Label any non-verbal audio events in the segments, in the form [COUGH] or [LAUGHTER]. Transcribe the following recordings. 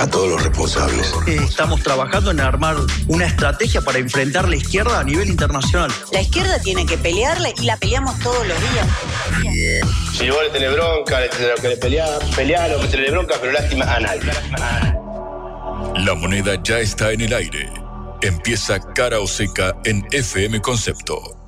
A todos los responsables. Estamos trabajando en armar una estrategia para enfrentar la izquierda a nivel internacional. La izquierda tiene que pelearla y la peleamos todos los días. Si vos le tenés bronca, le tenés que pelear, pelear lo que tenés bronca, pero lástima a nadie. La moneda ya está en el aire. Empieza cara o seca en FM Concepto.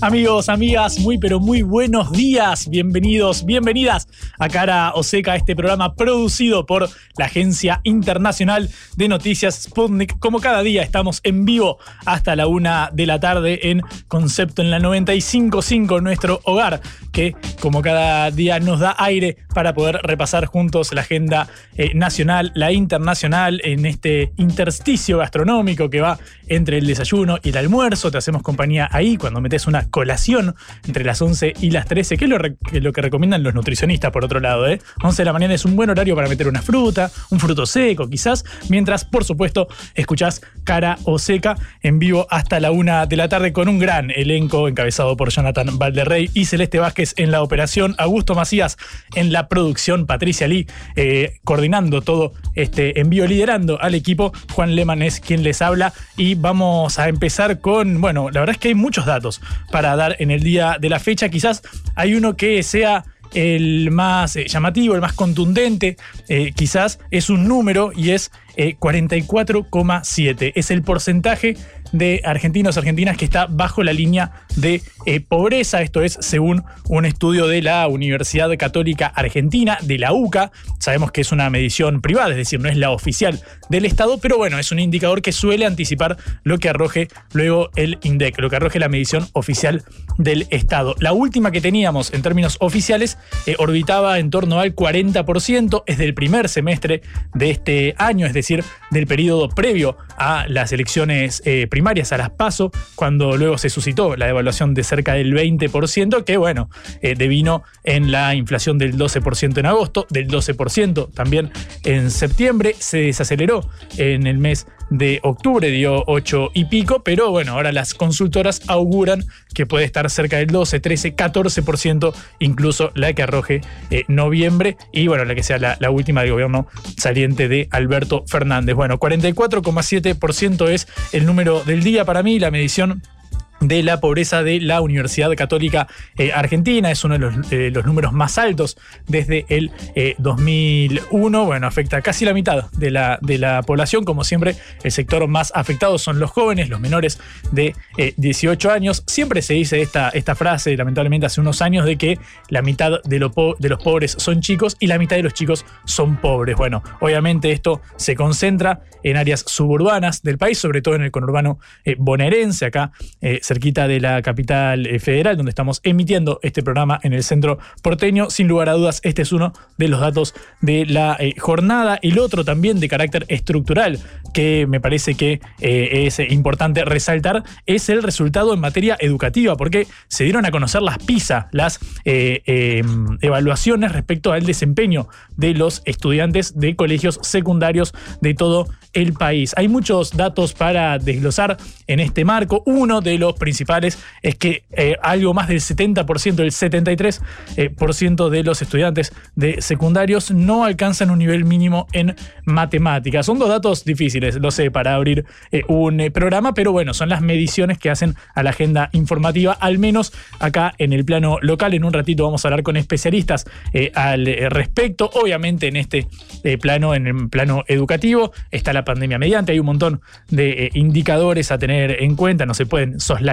Amigos, amigas, muy pero muy buenos días. Bienvenidos, bienvenidas a Cara Oseca, este programa producido por la Agencia Internacional de Noticias Sputnik. Como cada día estamos en vivo hasta la una de la tarde en Concepto en la 95.5, nuestro hogar, que como cada día nos da aire para poder repasar juntos la agenda eh, nacional, la internacional, en este intersticio gastronómico que va entre el desayuno y el almuerzo. Te hacemos compañía ahí cuando metes una colación entre las 11 y las 13, que es lo, que recomiendan los nutricionistas, por otro lado. ¿eh? 11 de la mañana es un buen horario para meter una fruta, un fruto seco quizás, mientras, por supuesto, escuchás cara o seca en vivo hasta la 1 de la tarde con un gran elenco encabezado por Jonathan Valderrey y Celeste Vázquez en la operación, Augusto Macías en la producción, Patricia Lee eh, coordinando todo este envío, liderando al equipo, Juan Leman es quien les habla y vamos a empezar con, bueno, la verdad es que hay muchos datos para dar en el día de la fecha. Quizás hay uno que sea el más eh, llamativo, el más contundente, eh, quizás es un número y es 44,7. Es el porcentaje de argentinos argentinas que está bajo la línea de eh, pobreza. Esto es según un estudio de la Universidad Católica Argentina, de la UCA. Sabemos que es una medición privada, es decir, no es la oficial del Estado, pero bueno, es un indicador que suele anticipar lo que arroje luego el INDEC, lo que arroje la medición oficial del Estado. La última que teníamos en términos oficiales eh, orbitaba en torno al 40%, es del primer semestre de este año, es decir, del periodo previo a las elecciones eh, primarias, a las PASO, cuando luego se suscitó la devaluación de cerca del 20%, que bueno, eh, devino en la inflación del 12% en agosto, del 12% también en septiembre, se desaceleró en el mes de octubre, dio 8 y pico, pero bueno, ahora las consultoras auguran que puede estar cerca del 12, 13, 14%, incluso la que arroje eh, noviembre y bueno, la que sea la, la última del gobierno saliente de Alberto Fernández. Bueno, 44,7% es el número del día para mí, la medición de la pobreza de la Universidad Católica eh, Argentina. Es uno de los, eh, los, números más altos desde el 2001. Eh, bueno, afecta casi la mitad de la, de la población. Como siempre, el sector más afectado son los jóvenes, los menores de 18 años. Siempre se dice esta, esta frase, lamentablemente hace unos años, de que la mitad de, de los pobres son chicos y la mitad de los chicos son pobres. Bueno, obviamente esto se concentra en áreas suburbanas del país, sobre todo en el conurbano bonaerense, acá cerquita de la capital eh, federal, donde estamos emitiendo este programa en el centro porteño. Sin lugar a dudas, este es uno de los datos de la eh, jornada. El otro también de carácter estructural, que me parece que eh, es importante resaltar, es el resultado en materia educativa, porque se dieron a conocer las PISA, las em, evaluaciones respecto al desempeño de los estudiantes de colegios secundarios de todo el país. Hay muchos datos para desglosar en este marco. Uno de los principales es que eh, algo más del 70%, del 73% eh, de los estudiantes de secundarios no alcanzan un nivel mínimo en matemáticas. Son dos datos difíciles, lo sé, para abrir eh, un programa, pero bueno, son las mediciones que hacen a la agenda informativa, al menos acá en el plano local. En un ratito vamos a hablar con especialistas al respecto. Obviamente en este plano, en el plano educativo, está la pandemia mediante, hay un montón de indicadores a tener en cuenta, no se pueden soslayar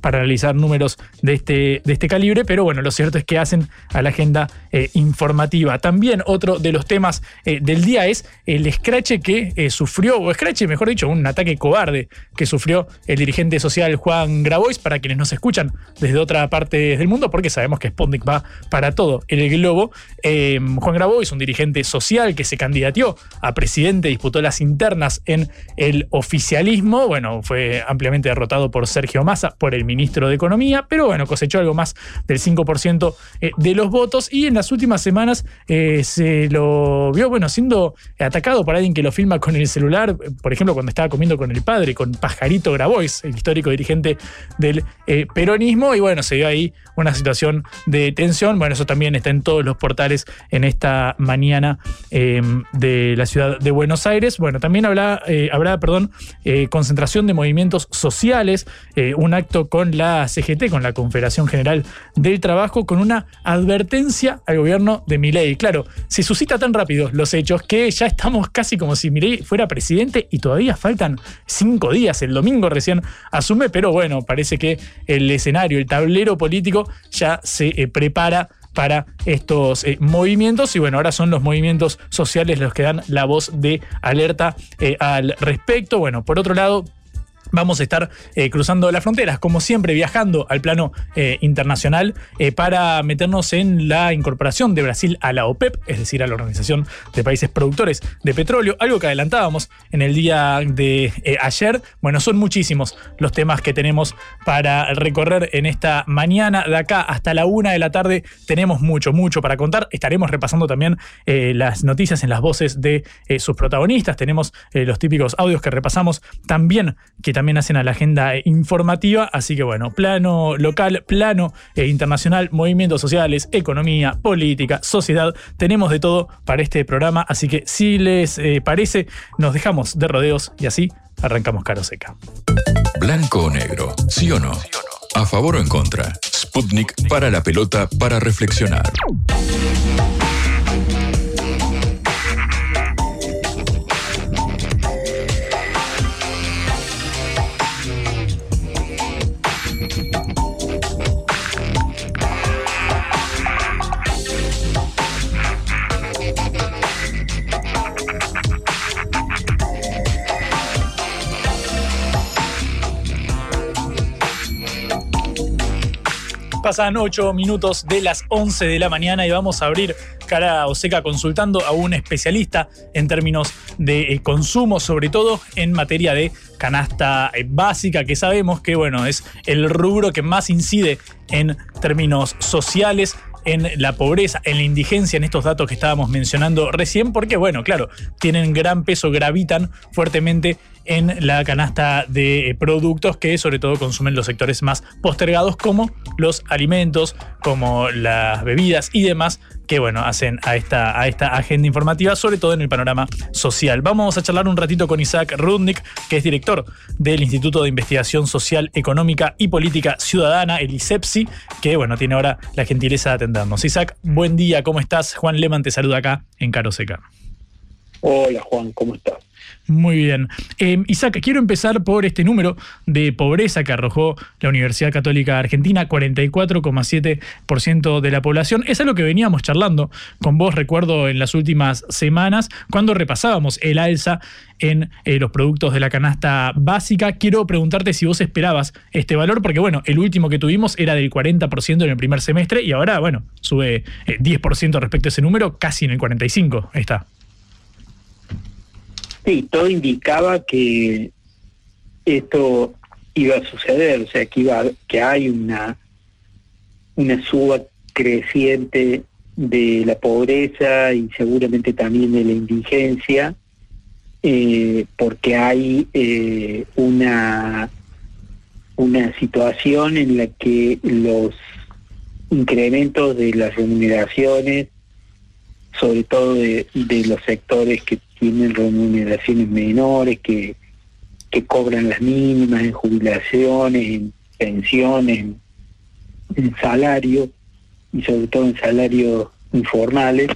para analizar números de este, de este calibre, pero bueno, lo cierto es que hacen a la agenda eh, informativa. También otro de los temas eh, del día es el escrache que eh, sufrió, o escrache, mejor dicho, un ataque cobarde que sufrió el dirigente social Juan Grabois, para quienes nos escuchan desde otra parte del mundo, porque sabemos que Sputnik va para todo el globo. Juan Grabois, un dirigente social que se candidateó a presidente, disputó las internas en el oficialismo, bueno, fue ampliamente derrotado por Sergio Massa, por el ministro de Economía, pero bueno, cosechó algo más del 5% de los votos y en las últimas semanas eh, se lo vio, bueno, siendo atacado por alguien que lo filma con el celular, por ejemplo, cuando estaba comiendo con el padre, con Pajarito Grabois, el histórico dirigente del eh, peronismo, y bueno, se dio ahí una situación de tensión. Bueno, eso también está en todos los portales en esta mañana de la ciudad de Buenos Aires. Bueno, también habrá, eh, habrá perdón, concentración de movimientos sociales, acto con la CGT, con la Confederación General del Trabajo, con una advertencia al gobierno de Milei. Claro, se suscita tan rápido los hechos que ya estamos casi como si Milei fuera presidente y todavía faltan cinco días. El domingo recién asume, pero bueno, parece que el escenario, el tablero político ya se eh, prepara para estos eh, movimientos y bueno, ahora son los movimientos sociales los que dan la voz de alerta eh, al respecto. Bueno, por otro lado, vamos a estar eh, cruzando las fronteras, como siempre, viajando al plano eh, internacional eh, para meternos en la incorporación de Brasil a la OPEP, es decir, a la Organización de Países Productores de Petróleo, algo que adelantábamos en el día de ayer. Bueno, son muchísimos los temas que tenemos para recorrer en esta mañana. De acá hasta la una de la tarde tenemos mucho, mucho para contar. Estaremos repasando también las noticias en las voces de sus protagonistas. Tenemos los típicos audios que repasamos también, que también también hacen a la agenda informativa. Así que bueno, plano local, plano eh, internacional, movimientos sociales, economía, política, sociedad. Tenemos de todo para este programa. Así que si les eh, parece, nos dejamos de rodeos y así arrancamos caro seca. Blanco o negro, sí o no. A favor o en contra. Sputnik para la pelota para reflexionar. Pasan 8 minutos de las 11 de la mañana y vamos a abrir cara o seca consultando a un especialista en términos de eh, consumo, sobre todo en materia de canasta eh, básica, que sabemos que bueno, es el rubro que más incide en términos sociales en la pobreza, en la indigencia, en estos datos que estábamos mencionando recién, porque bueno, claro, tienen gran peso, gravitan fuertemente en la canasta de productos que sobre todo consumen los sectores más postergados como los alimentos, como las bebidas y demás que bueno, hacen a esta, agenda informativa, sobre todo en el panorama social. Vamos a charlar un ratito con Isaac Rudnick, que es director del Instituto de Investigación Social, Económica y Política Ciudadana, el ISEPSI, que bueno, tiene ahora la gentileza de atendernos. Isaac, buen día, ¿cómo estás? Juan Leman te saluda acá en Caro Seca. Hola Juan, ¿cómo estás? Muy bien. Eh, Isaac, quiero empezar por este número de pobreza que arrojó la Universidad Católica Argentina, 44,7% de la población. Es algo que veníamos charlando con vos, recuerdo, en las últimas semanas, cuando repasábamos el alza en eh, los productos de la canasta básica. Quiero preguntarte si vos esperabas este valor, porque bueno, el último que tuvimos era del 40% en el primer semestre y ahora, bueno, sube 10% eh, respecto a ese número, casi en el 45% está. Sí, todo indicaba que esto iba a suceder, o sea, que iba que hay una una suba creciente de la pobreza y seguramente también de la indigencia, eh, porque hay eh, una una situación en la que los incrementos de las remuneraciones, sobre todo de, de los sectores que tienen remuneraciones menores, que, que cobran las mínimas en jubilaciones, en pensiones, en, salario y sobre todo en salarios informales,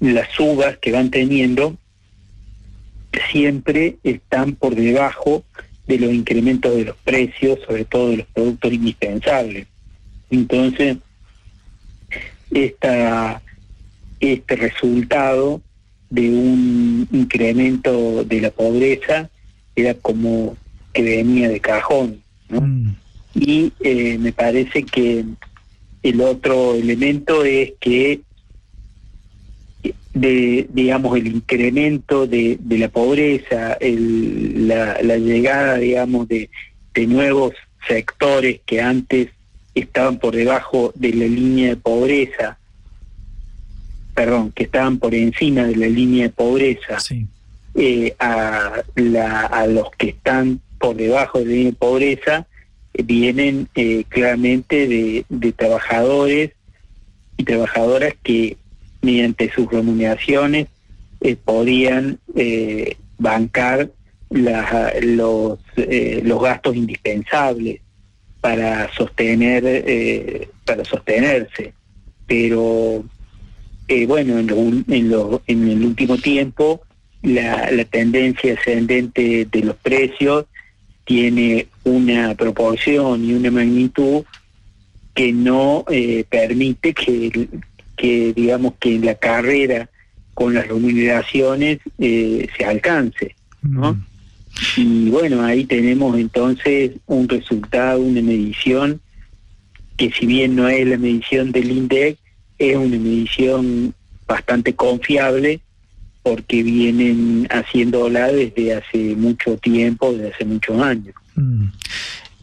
las subas que van teniendo siempre están por debajo de los incrementos de los precios, sobre todo de los productos indispensables. Entonces, esta, este resultado de un incremento de la pobreza era como que venía de cajón. ¿no? Mm. Y eh, me parece que el otro elemento es que de digamos el incremento de, de la pobreza el, la, la llegada digamos de, de nuevos sectores que antes estaban por debajo de la línea de pobreza perdón que estaban por encima de la línea de pobreza Sí. eh, a, la, a los que están por debajo de la línea de pobreza eh, vienen eh, claramente de, de trabajadores y trabajadoras que mediante sus remuneraciones eh, podían eh, bancar la- los, eh, los gastos indispensables para sostener para sostenerse pero eh, bueno en, lo en, lo- en el último tiempo la, la tendencia ascendente de los precios tiene una proporción y una magnitud que no eh, permite que, que digamos que la carrera con las remuneraciones eh, se alcance ¿no? Mm. y bueno ahí tenemos entonces un resultado una medición que si bien no es la medición del INDEC es una medición bastante confiable porque vienen haciéndola desde hace mucho tiempo, desde hace muchos años. Mm.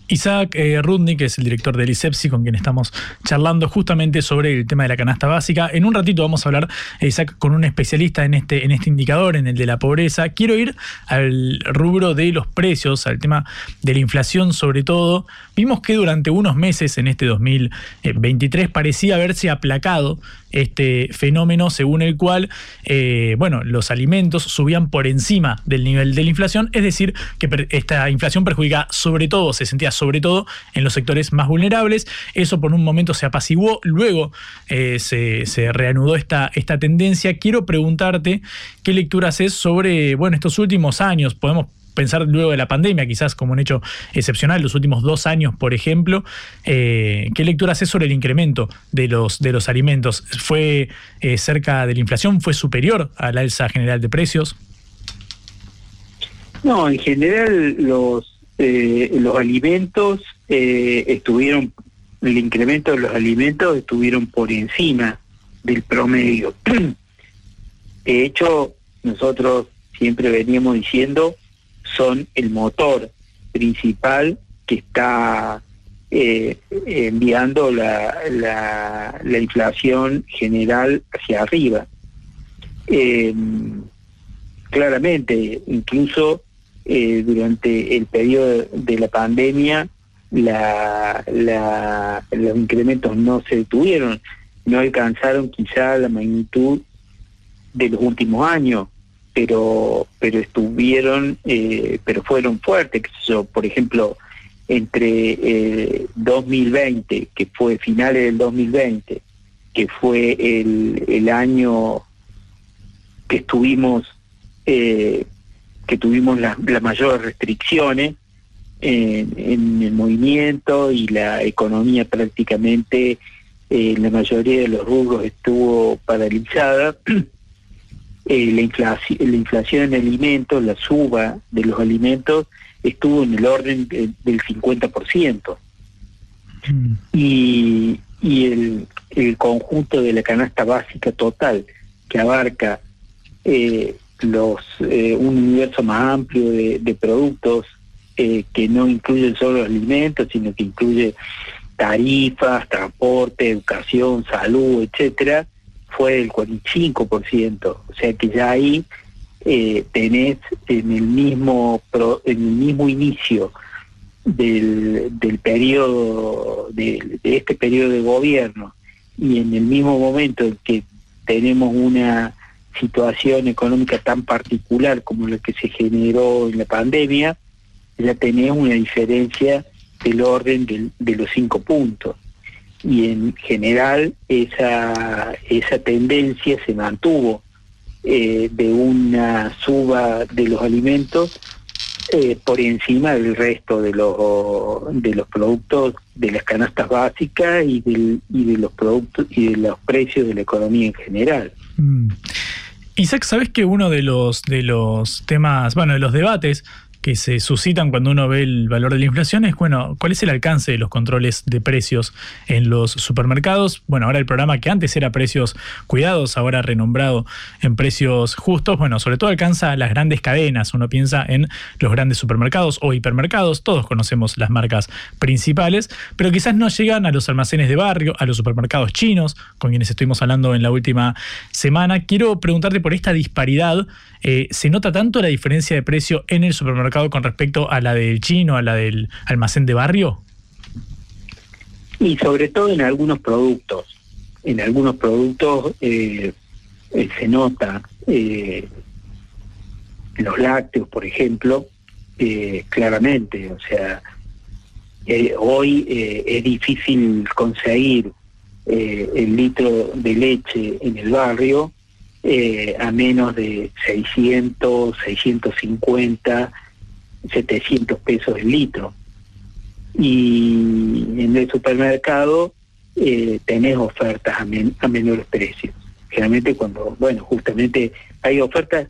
Isaac eh, que es el director del ISEPSI, con quien estamos charlando justamente sobre el tema de la canasta básica. En un ratito vamos a hablar, eh, Isaac, con un especialista en este, en este indicador, en el de la pobreza. Quiero ir al rubro de los precios, al tema de la inflación sobre todo. Vimos que durante unos meses en este 2023 parecía haberse aplacado este fenómeno según el cual, eh, bueno, los alimentos subían por encima del nivel de la inflación, es decir, que esta inflación perjudica sobre todo, se sentía sobre todo en los sectores más vulnerables. Eso por un momento se apaciguó, luego eh, se, reanudó esta, esta tendencia. Quiero preguntarte qué lectura haces sobre, bueno, estos últimos años, podemos pensar luego de la pandemia, quizás como un hecho excepcional, los últimos dos años, por ejemplo, eh, ¿qué lectura haces sobre el incremento de los, de los alimentos? ¿Fue eh, cerca de la inflación? ¿Fue superior al alza general de precios? No, en general los eh, los alimentos eh, estuvieron, el incremento de los alimentos estuvieron por encima del promedio. [CLEARS THROAT] De hecho, nosotros siempre veníamos diciendo son el motor principal que está eh, enviando la, la, la inflación general hacia arriba. Eh, claramente, incluso eh, durante el periodo de la pandemia, la, la, los incrementos no se detuvieron, no alcanzaron quizá la magnitud de los últimos años, pero pero estuvieron, eh, pero fueron fuertes. por ejemplo, entre eh, 2020, que fue finales del 2020, que fue el, el año que estuvimos eh, que tuvimos las mayores restricciones en, en el movimiento y la economía prácticamente eh, la mayoría de los rubros estuvo paralizada [CLEARS THROAT] eh, la, inflación, la inflación en alimentos, la suba de los alimentos estuvo en el orden de- del 50% Mm. y, y el, el conjunto de la canasta básica total que abarca eh, los eh, un universo más amplio de, productos eh, que no incluye solo los alimentos sino que incluye tarifas, transporte, educación, salud, etcétera, fue del 45%, o sea que ya ahí eh, tenés en el mismo pro- en el mismo inicio del, del periodo de, de este periodo de gobierno y en el mismo momento en que tenemos una situación económica tan particular como la que se generó en la pandemia, ya tenés una diferencia del orden del- de los cinco puntos. Y en general esa, esa tendencia se mantuvo eh, de una suba de los alimentos eh, por encima del resto de los de los productos de las canastas básicas y de los productos y de los precios de la economía en general. Mm. Isaac, ¿sabes que uno de los de los temas, bueno, de los debates que se suscitan cuando uno ve el valor de la inflación es, bueno, ¿cuál es el alcance de los controles de precios en los supermercados? Bueno, ahora el programa que antes era precios cuidados, ahora renombrado en precios justos, bueno, sobre todo alcanza las grandes cadenas. Uno piensa en los grandes supermercados o hipermercados, todos conocemos las marcas principales, pero quizás no llegan a los almacenes de barrio, a los supermercados chinos, con quienes estuvimos hablando en la última semana. Quiero preguntarte por esta disparidad. Eh, ¿Se nota tanto la diferencia de precio en el supermercado? con respecto a la del chino, a la del almacén de barrio? Y sobre todo en algunos productos. En algunos productos eh, eh, se nota, los lácteos, por ejemplo, claramente. O sea, hoy es difícil conseguir el litro de leche en el barrio a menos de 600, 650 700 pesos el litro. Y en el supermercado eh, tenés ofertas a, a menores precios. Generalmente cuando, bueno, justamente hay ofertas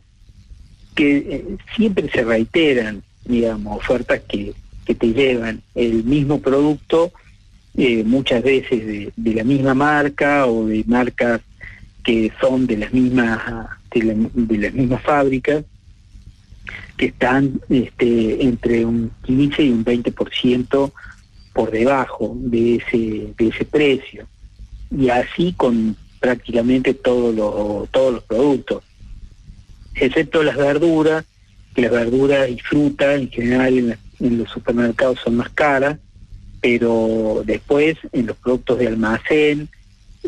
que eh, siempre se reiteran, digamos, ofertas que, que te llevan el mismo producto, eh, muchas veces de, de, la misma marca o de marcas que son de las mismas de, las mismas fábricas que están este, entre un 15 y un 20% por debajo de ese, de ese precio. Y así con prácticamente todos los, todos los productos, excepto las verduras, que las verduras y frutas en general en, los supermercados son más caras, pero después en los productos de almacén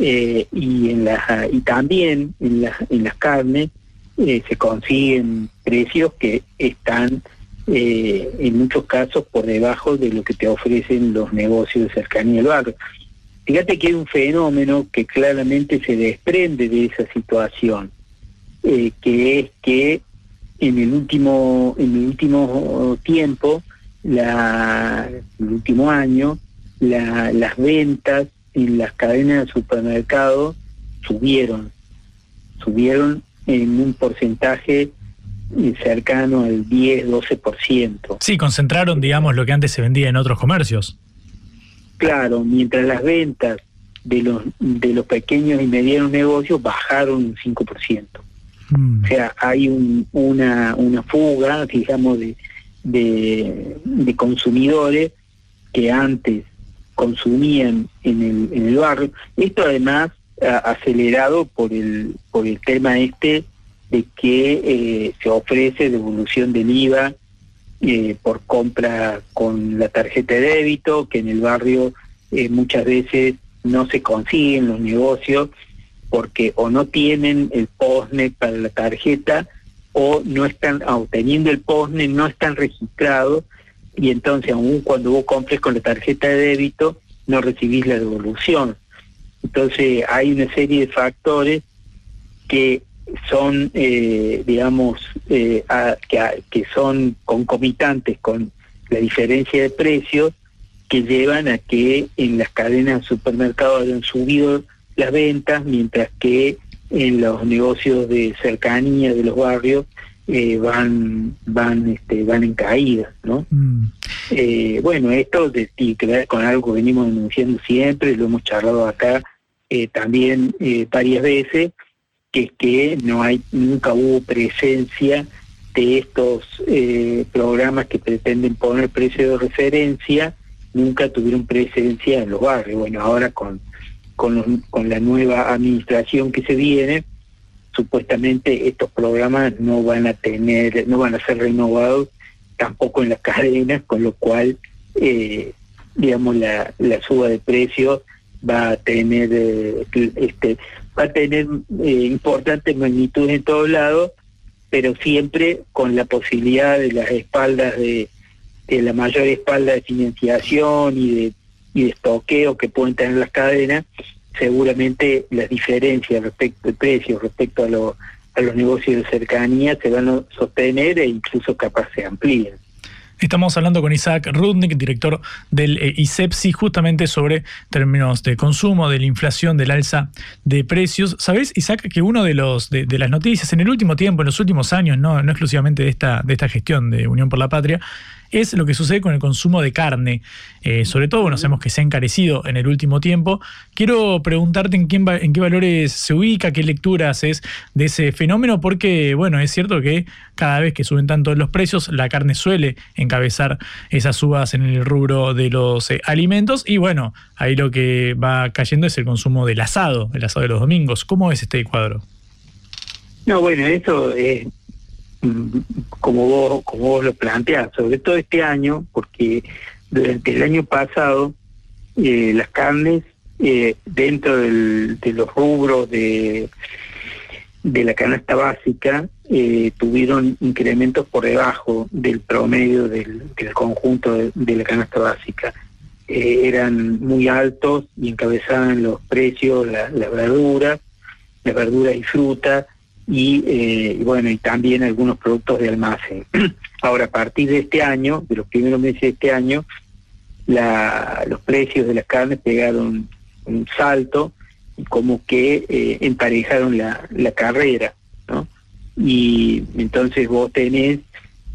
eh, y en las y también en las en las carnes eh, se consiguen precios que están eh, en muchos casos por debajo de lo que te ofrecen los negocios de cercanía del barrio. Fíjate que hay un fenómeno que claramente se desprende de esa situación, eh, que es que en el último, en el último tiempo, la, el último año, la, las ventas en las cadenas de supermercados subieron, subieron en un porcentaje cercano al 10-12%. Sí, concentraron, digamos, lo que antes se vendía en otros comercios. Claro, mientras las ventas de los de los pequeños y medianos negocios bajaron un 5%. Mm. O sea, hay un, una, una fuga, digamos, de, de, de consumidores que antes consumían en el, en el barrio. Esto además acelerado por el, por el tema este de que eh, se ofrece devolución del IVA eh, por compra con la tarjeta de débito, que en el barrio eh, muchas veces no se consiguen los negocios porque o no tienen el POSNE para la tarjeta o no están, obteniendo el POSNE, no están registrados y entonces aún cuando vos compres con la tarjeta de débito no recibís la devolución. Entonces hay una serie de factores que son, eh, digamos, eh, que, son concomitantes con la diferencia de precios que llevan a que en las cadenas de supermercados hayan subido las ventas, mientras que en los negocios de cercanía de los barrios eh, van van este, van en caída, ¿no? Mm. bueno, esto tiene que ver con algo que venimos denunciando siempre, lo hemos charlado acá también varias veces, que es que no hay nunca hubo presencia de estos eh, programas que pretenden poner precio de referencia, nunca tuvieron presencia en los barrios. Bueno, ahora con, con, con la nueva administración que se viene, supuestamente estos programas no van a tener, no van a ser renovados tampoco en las cadenas, con lo cual, eh, digamos, la, la suba de precios va a tener eh, este va a tener eh, importantes magnitudes en todos lados, pero siempre con la posibilidad de las espaldas de, de la mayor espalda de financiación y de, y de estoqueo que pueden tener las cadenas, seguramente las diferencias respecto de precios respecto a, a los negocios de cercanía se van a sostener e incluso capaz se amplíen. Estamos hablando con Isaac Rudnick, director del eh, ISEPSI, justamente sobre términos de consumo, de la inflación, del alza de precios. ¿Sabés, Isaac, que uno de los de, las noticias en el último tiempo, en los últimos años, no, no exclusivamente de esta, de esta gestión de Unión por la Patria, es lo que sucede con el consumo de carne. Eh, sobre todo, bueno, sabemos que se ha encarecido en el último tiempo. Quiero preguntarte en, qué valores se ubica, qué lecturas es de ese fenómeno, porque, bueno, es cierto que cada vez que suben tanto los precios, la carne suele encabezar esas subas en el rubro de los eh, alimentos. Y bueno, ahí lo que va cayendo es el consumo del asado, el asado de los domingos. ¿Cómo es este cuadro? No, bueno, eso es como vos, como vos lo planteás, sobre todo este año, porque durante el año pasado eh, las carnes eh, dentro del, de los rubros de, de la canasta básica eh, tuvieron incrementos por debajo del promedio del, conjunto de, la canasta básica. eran muy altos y encabezaban los precios las verduras, las verduras y frutas, eh, y bueno, y también algunos productos de almacén. [CLEARS THROAT] Ahora, a partir de este año, de los primeros meses de este año, la, los precios de las carnes pegaron un salto como que eh, emparejaron la, la carrera, ¿no? Y entonces vos tenés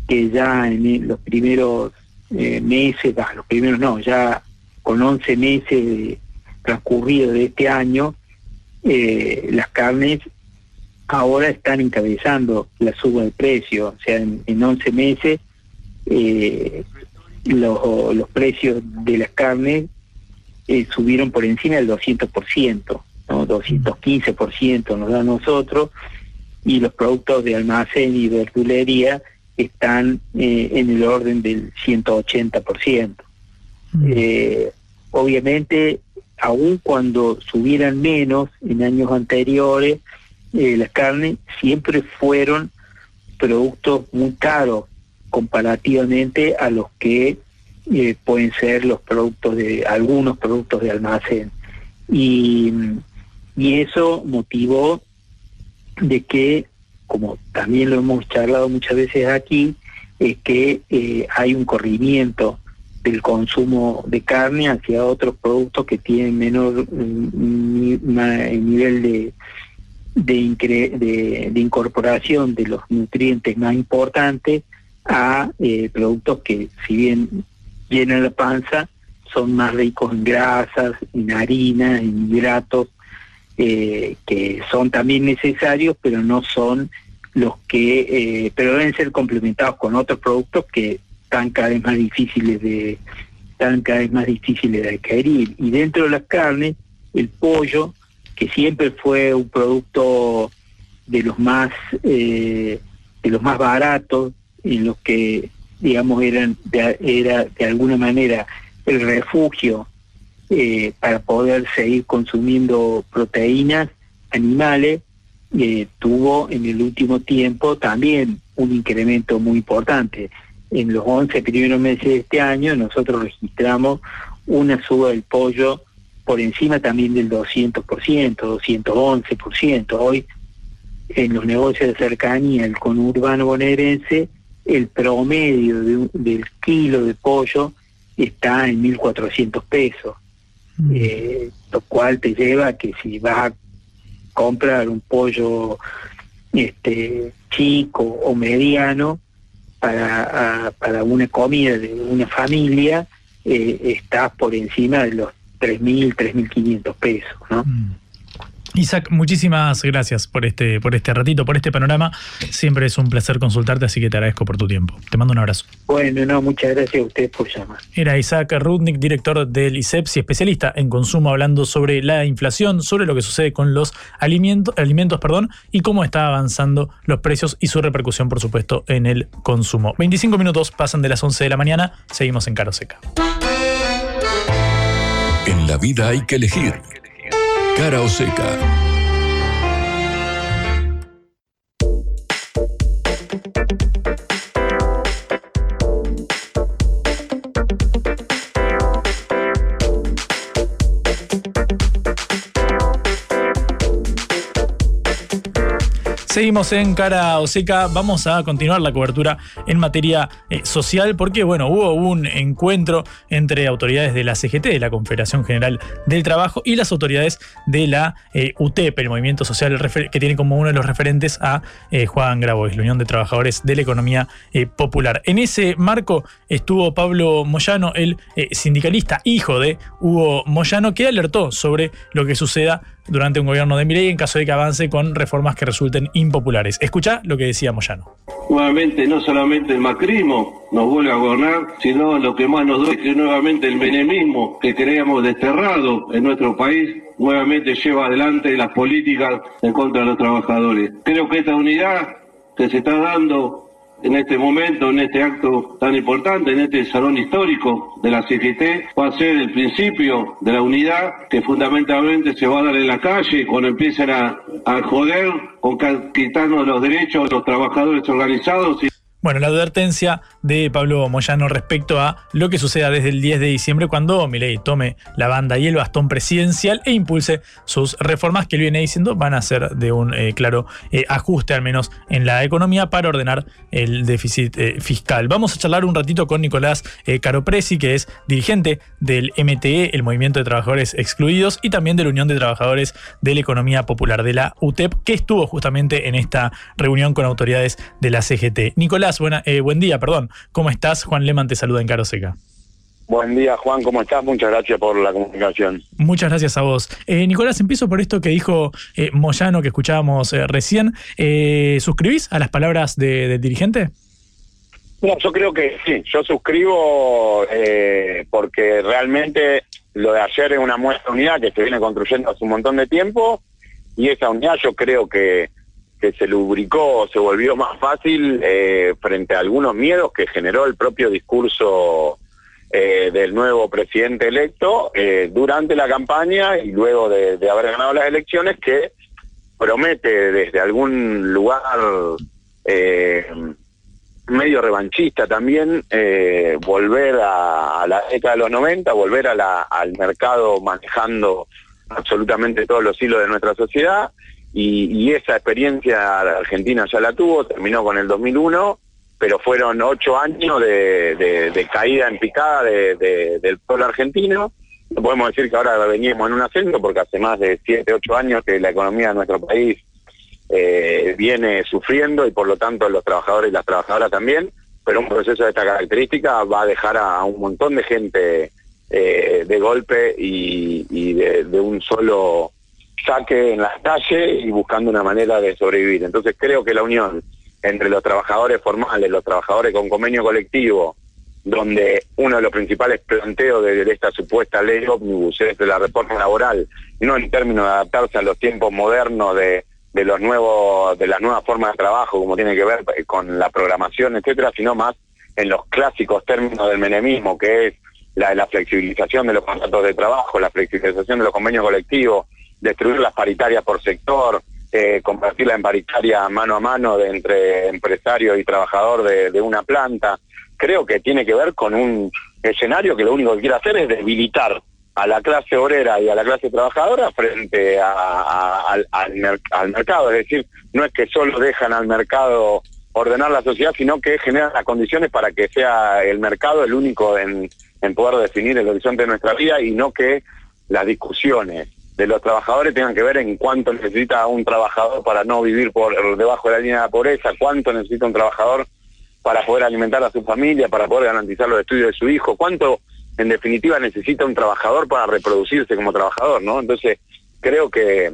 que ya en los primeros eh, meses, los primeros no, ya con 11 meses transcurridos de este año, las carnes ahora están encabezando la suba de precio, o sea, en, en 11 meses eh, los, los precios de las carnes eh, subieron por encima del 200%, ¿no? 215% nos da a nosotros, y los productos de almacén y verdulería están eh, en el orden del 180%. Eh, obviamente, aun cuando subieran menos en años anteriores, eh, las carnes siempre fueron productos muy caros comparativamente a los que eh, pueden ser los productos de algunos productos de almacén. Y, y eso motivó de que como también lo hemos charlado muchas veces aquí es que eh, hay un corrimiento del consumo de carne hacia otros productos que tienen menor mm, nivel de, de, de, incorporación de los nutrientes más importantes a eh, productos que si bien llenan la panza son más ricos en grasas, en harina, en hidratos, eh, que son también necesarios, pero no son los que, eh, pero deben ser complementados con otros productos que están cada vez más difíciles de, están cada vez más difíciles de adquirir. Y dentro de las carnes, el pollo que siempre fue un producto de los más eh, de los más baratos en los que digamos eran era de alguna manera el refugio eh, para poder seguir consumiendo proteínas animales eh, tuvo en el último tiempo también un incremento muy importante. En los 11 primeros meses de este año nosotros registramos una suba del pollo por encima también del 200%, 211%. Hoy en los negocios de cercanía, el conurbano bonaerense, el promedio del kilo de pollo está en 1.400 pesos, mm. eh, lo cual te lleva a que si vas a comprar un pollo este chico o mediano para, para una comida de una familia, eh, estás por encima de los 3.000, 3.500 pesos, ¿no? Mm. Isaac, muchísimas gracias por este, por este ratito, por este panorama. Siempre es un placer consultarte, así que te agradezco por tu tiempo. Te mando un abrazo. Bueno, no, muchas gracias a ustedes por llamar. Era Isaac Rudnick, director del ISEPSI, especialista en consumo, hablando sobre la inflación, sobre lo que sucede con los alimentos, alimentos perdón, y cómo está avanzando los precios y su repercusión, por supuesto, en el consumo. 25 minutos pasan de las 11 de la mañana, seguimos en Caro Seca. En la vida hay que elegir. Cara o seca. Seguimos en Cara Oseca, vamos a continuar la cobertura en materia eh, social porque, bueno, hubo un encuentro entre autoridades de la CGT, de la Confederación General del Trabajo, y las autoridades de la eh, UTEP, el movimiento social que tiene como uno de los referentes a eh, Juan Grabois, la Unión de Trabajadores de la Economía Popular. En ese marco estuvo Pablo Moyano, el sindicalista hijo de Hugo Moyano, que alertó sobre lo que suceda durante un gobierno de Milei en caso de que avance con reformas que resulten impopulares. Escucha lo que decía Moyano. Nuevamente, no solamente el macrismo nos vuelve a gobernar, sino lo que más nos duele es que nuevamente el menemismo que creíamos desterrado en nuestro país nuevamente lleva adelante las políticas en contra de los trabajadores. Creo que esta unidad que se está dando en este momento, en este acto tan importante, en este salón histórico de la CGT, va a ser el principio de la unidad que fundamentalmente se va a dar en la calle cuando empiecen a, joder con quitarnos los derechos de los trabajadores organizados. Bueno, la advertencia de Pablo Moyano respecto a lo que suceda desde el 10 de diciembre cuando Milei tome la banda y el bastón presidencial e impulse sus reformas que él viene diciendo van a ser de un eh, claro eh, ajuste al menos en la economía para ordenar el déficit eh, fiscal. Vamos a charlar un ratito con Nicolás Caropresi, que es dirigente del MTE, el Movimiento de Trabajadores Excluidos, y también de la Unión de Trabajadores de la Economía Popular de la UTEP, que estuvo justamente en esta reunión con autoridades de la CGT. Nicolás, eh, buen día, perdón. ¿Cómo estás? Juan Leman te saluda en Caro Seca. Buen día, Juan, ¿cómo estás? Muchas gracias por la comunicación. Muchas gracias a vos. Eh, Nicolás, empiezo por esto que dijo eh, Moyano, que escuchábamos recién. ¿Suscribís a las palabras del dirigente? Yo creo que sí, yo suscribo porque realmente lo de ayer es una muestra de unidad que se viene construyendo hace un montón de tiempo y esa unidad yo creo que que se lubricó, se volvió más fácil eh, frente a algunos miedos que generó el propio discurso eh, del nuevo presidente electo eh, durante la campaña y luego de, haber ganado las elecciones que promete desde algún lugar medio revanchista también volver a, la década de los 90, volver al mercado manejando absolutamente todos los hilos de nuestra sociedad y, esa experiencia Argentina ya la tuvo, terminó con el 2001, pero fueron ocho años de, caída en picada del pueblo argentino. No podemos decir que ahora venimos en un ascenso porque hace más de siete, ocho años que la economía de nuestro país eh, viene sufriendo y por lo tanto los trabajadores y las trabajadoras también, pero un proceso de esta característica va a dejar a, un montón de gente eh, de golpe y, de, un solo saque en las calles y buscando una manera de sobrevivir. Entonces creo que la unión entre los trabajadores formales, los trabajadores con convenio colectivo, donde uno de los principales planteos de, esta supuesta ley ómnibus es de la reforma laboral, no en términos de adaptarse a los tiempos modernos de, los nuevos, de las nuevas formas de trabajo, como tiene que ver con la programación, etcétera, sino más en los clásicos términos del menemismo, que es la, la flexibilización de los contratos de trabajo, la flexibilización de los convenios colectivos, destruir las paritarias por sector, eh, convertirla en paritaria mano a mano de entre empresario y trabajador de, una planta. Creo que tiene que ver con un escenario que lo único que quiere hacer es debilitar a la clase obrera y a la clase trabajadora frente al, mercado. Es decir, no es que solo dejan al mercado ordenar la sociedad, sino que generan las condiciones para que sea el mercado el único en poder definir el horizonte de nuestra vida y no que las discusiones de los trabajadores tengan que ver en cuánto necesita un trabajador para no vivir por debajo de la línea de pobreza, cuánto necesita un trabajador para poder alimentar a su familia, para poder garantizar los estudios de su hijo, cuánto en definitiva necesita un trabajador para reproducirse como trabajador, ¿no? Entonces, creo que,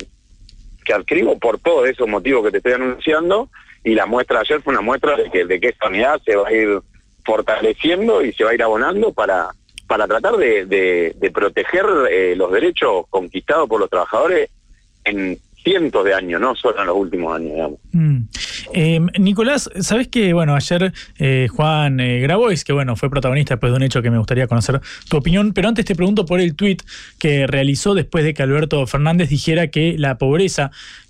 que adscribo por todos esos motivos que te estoy anunciando y la muestra ayer fue una muestra de que, de que esta unidad se va a ir fortaleciendo y se va a ir abonando para, para tratar de, proteger eh, los derechos conquistados por los trabajadores en cientos de años, no solo en los últimos años, digamos. Mm. Em, Nicolás, sabes que, bueno, ayer eh, Juan eh, Grabois, que bueno, fue protagonista después de un hecho que me gustaría conocer tu opinión, pero antes te pregunto por el tuit que realizó después de que Alberto Fernández dijera que la pobreza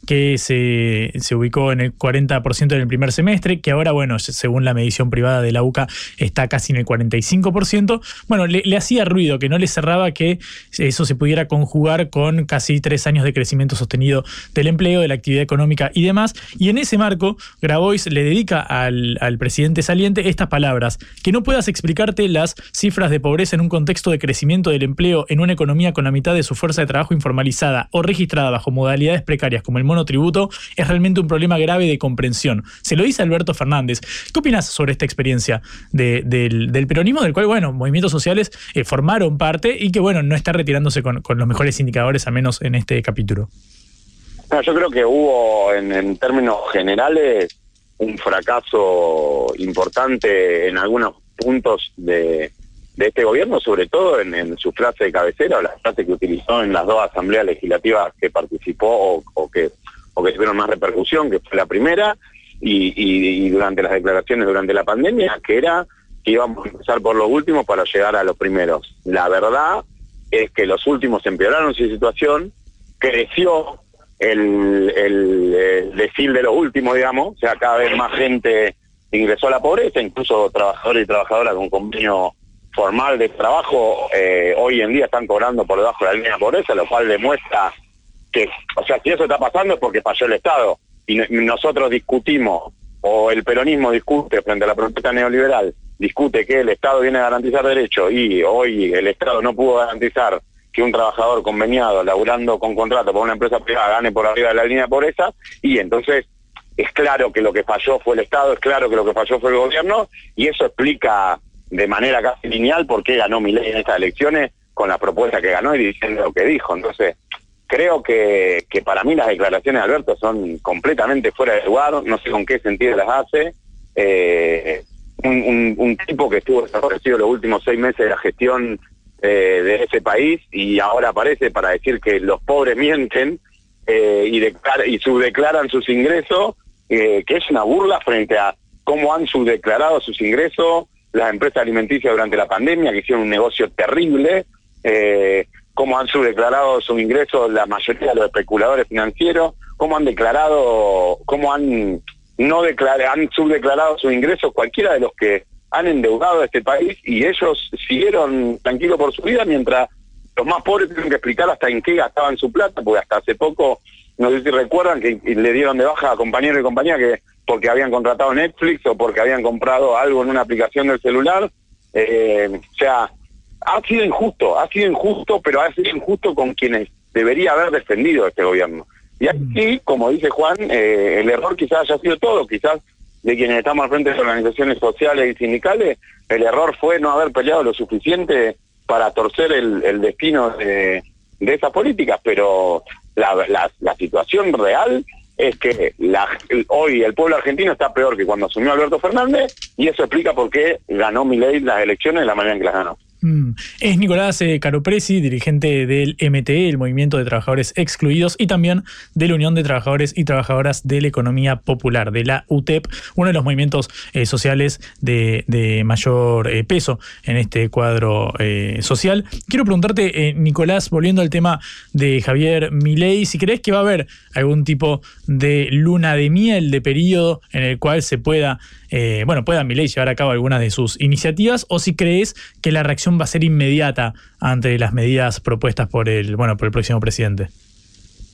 que se, se ubicó en el 40% en el primer semestre, que ahora, bueno, según la medición privada de la UCA, está casi en el 45%. Bueno, le, hacía ruido, que no le cerraba que eso se pudiera conjugar con casi tres años de crecimiento sostenido del empleo, de la actividad económica y demás. Y en ese marco, Grabois le dedica al, al presidente saliente estas palabras, que no puedas explicarte las cifras de pobreza en un contexto de crecimiento del empleo en una economía con la mitad de su fuerza de trabajo informalizada o registrada bajo modalidades precarias como el monotributo, es realmente un problema grave de comprensión. Se lo dice Alberto Fernández. ¿Qué opinas sobre esta experiencia de- del, peronismo, del cual, bueno, movimientos sociales eh, formaron parte y que, bueno, no está retirándose con, los mejores indicadores, al menos en este capítulo? Yo creo que hubo, en, términos generales, un fracaso importante en algunos puntos de, este gobierno, sobre todo en, su frase de cabecera o la frase que utilizó en las dos asambleas legislativas que participó o que que tuvieron más repercusión, que fue la primera, y, durante las declaraciones durante la pandemia, que era que íbamos a empezar por los últimos para llegar a los primeros. La verdad es que los últimos empeoraron su situación, creció el, el, de los últimos, digamos, o sea, cada vez más gente ingresó a la pobreza, incluso trabajadores y trabajadoras con convenio formal de trabajo, eh, hoy en día están cobrando por debajo de la línea de pobreza, lo cual demuestra que, o sea, si eso está pasando es porque falló el Estado. Y no- nosotros discutimos, o el peronismo discute frente a la protesta neoliberal, discute que el Estado viene a garantizar derechos y hoy el Estado no pudo garantizar que un trabajador conveniado, laburando con contrato por una empresa privada, gane por arriba de la línea de pobreza, y entonces es claro que lo que falló fue el Estado, es claro que lo que falló fue el gobierno, y eso explica de manera casi lineal por qué ganó Milei en estas elecciones con la propuesta que ganó y diciendo lo que dijo. Entonces, creo que, que para mí las declaraciones de Alberto son completamente fuera de lugar, no sé con qué sentido las hace. Eh, un, un- tipo que estuvo desaparecido los últimos seis meses de la gestión eh, de ese país y ahora aparece para decir que los pobres mienten eh, y, declara- y subdeclaran sus ingresos, que es una burla frente a cómo han subdeclarado sus ingresos las empresas alimenticias durante la pandemia, que hicieron un negocio terrible, cómo han subdeclarado sus ingresos la mayoría de los especuladores financieros, cómo han declarado, cómo han no declara- han subdeclarado sus ingresos cualquiera de los que han endeudado a este país y ellos siguieron tranquilos por su vida mientras los más pobres tienen que explicar hasta en qué gastaban su plata, porque hasta hace poco, no sé si recuerdan, que le dieron de baja a compañeros y compañía que porque habían contratado Netflix o porque habían comprado algo en una aplicación del celular. Eh, o sea, ha sido injusto, ha sido injusto, pero ha sido injusto con quienes debería haber defendido este gobierno. Y ahí sí, como dice Juan, eh, el error quizás haya sido todo, quizás de quienes estamos al frente de organizaciones sociales y sindicales, el error fue no haber peleado lo suficiente para torcer el, el destino de, de esas políticas, pero la, la- la situación real es que la- hoy el pueblo argentino está peor que cuando asumió Alberto Fernández y eso explica por qué ganó Milei las elecciones de la manera en que las ganó. Mm. Es Nicolás eh, Caropresi, dirigente del MTE, el Movimiento de Trabajadores Excluidos, y también de la Unión de Trabajadores y Trabajadoras de la Economía Popular, de la UTEP, uno de los movimientos eh, sociales de, mayor eh, peso en este cuadro eh, social. Quiero preguntarte, Nicolás, volviendo al tema de Javier Milei, si crees que va a haber algún tipo de luna de miel, de periodo en el cual se pueda, eh, bueno, pueda Milei llevar a cabo algunas de sus iniciativas, o si crees que la reacción va a ser inmediata ante las medidas propuestas por el, bueno, por el próximo presidente.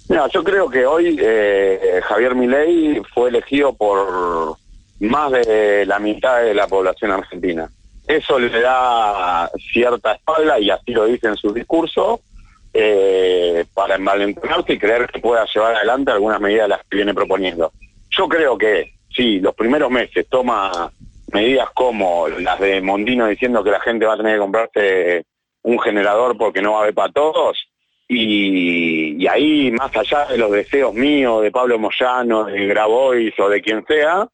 Mira, yo creo que hoy eh, Javier Milei fue elegido por más de la mitad de la población argentina. Eso le da cierta espalda, y así lo dice en su discurso, eh, para envalentonarse y creer que pueda llevar adelante algunas medidas de las que viene proponiendo. Yo creo que si los primeros meses toma medidas como las de Mondino diciendo que la gente va a tener que comprarse un generador porque no va a haber para todos, y, ahí, más allá de los deseos míos, de Pablo Moyano, de Grabois o de quien sea,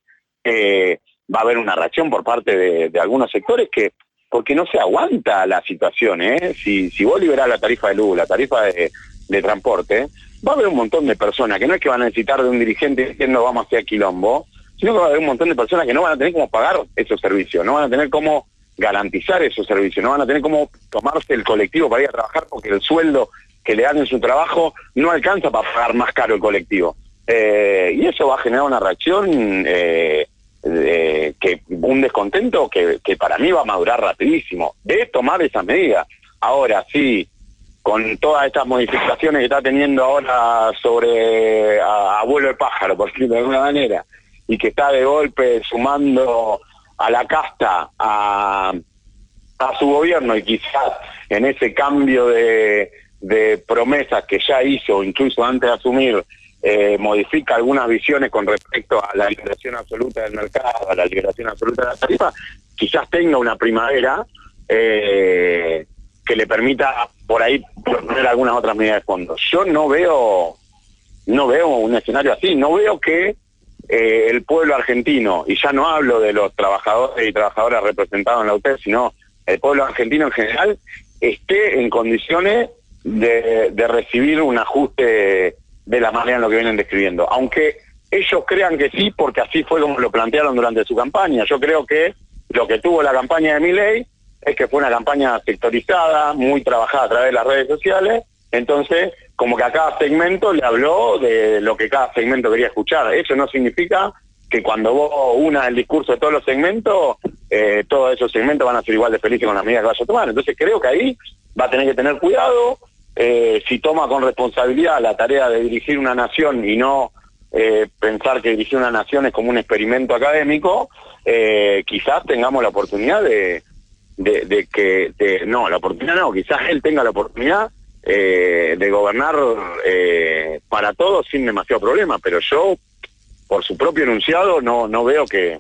eh, va a haber una reacción por parte de, de algunos sectores que, porque no se aguanta la situación, ¿eh? Si, si vos liberás la tarifa de luz, la tarifa de, de transporte, va a haber un montón de personas que no es que van a necesitar de un dirigente diciendo vamos hacia quilombo, sino que va a haber un montón de personas que no van a tener cómo pagar esos servicios, no van a tener cómo garantizar esos servicios, no van a tener cómo tomarse el colectivo para ir a trabajar porque el sueldo que le dan en su trabajo no alcanza para pagar más caro el colectivo. Eh, y eso va a generar una reacción, eh, que un descontento que, que para mí va a madurar rapidísimo de tomar esas medidas. Ahora, sí, con todas estas modificaciones que está teniendo ahora sobre a- abuelo de pájaro, por decirlo de alguna manera, y que está de golpe sumando a la casta a, a su gobierno y quizás en ese cambio de, de promesas que ya hizo, incluso antes de asumir, eh, modifica algunas visiones con respecto a la liberación absoluta del mercado, a la liberación absoluta de la tarifa, quizás tenga una primavera eh, que le permita por ahí poner algunas otras medidas de fondo. Yo no veo, no veo un escenario así, no veo que eh, el pueblo argentino, y ya no hablo de los trabajadores y trabajadoras representados en la UTEP, sino el pueblo argentino en general, esté en condiciones de, recibir un ajuste de la manera en lo que vienen describiendo. Aunque ellos crean que sí, porque así fue como lo plantearon durante su campaña. Yo creo que lo que tuvo la campaña de Milei es que fue una campaña sectorizada, muy trabajada a través de las redes sociales, entonces como que a cada segmento le habló de lo que cada segmento quería escuchar. Eso no significa que cuando vos una el discurso de todos los segmentos, eh, todos esos segmentos van a ser igual de felices con las medidas que vaya a tomar. Entonces creo que ahí va a tener que tener cuidado, eh, si toma con responsabilidad la tarea de dirigir una nación y no eh, pensar que dirigir una nación es como un experimento académico, quizás tengamos la oportunidad de, que, no, la oportunidad no, quizás él tenga la oportunidad eh, de gobernar eh, para todos sin demasiado problema, pero yo, por su propio enunciado, no, no veo que,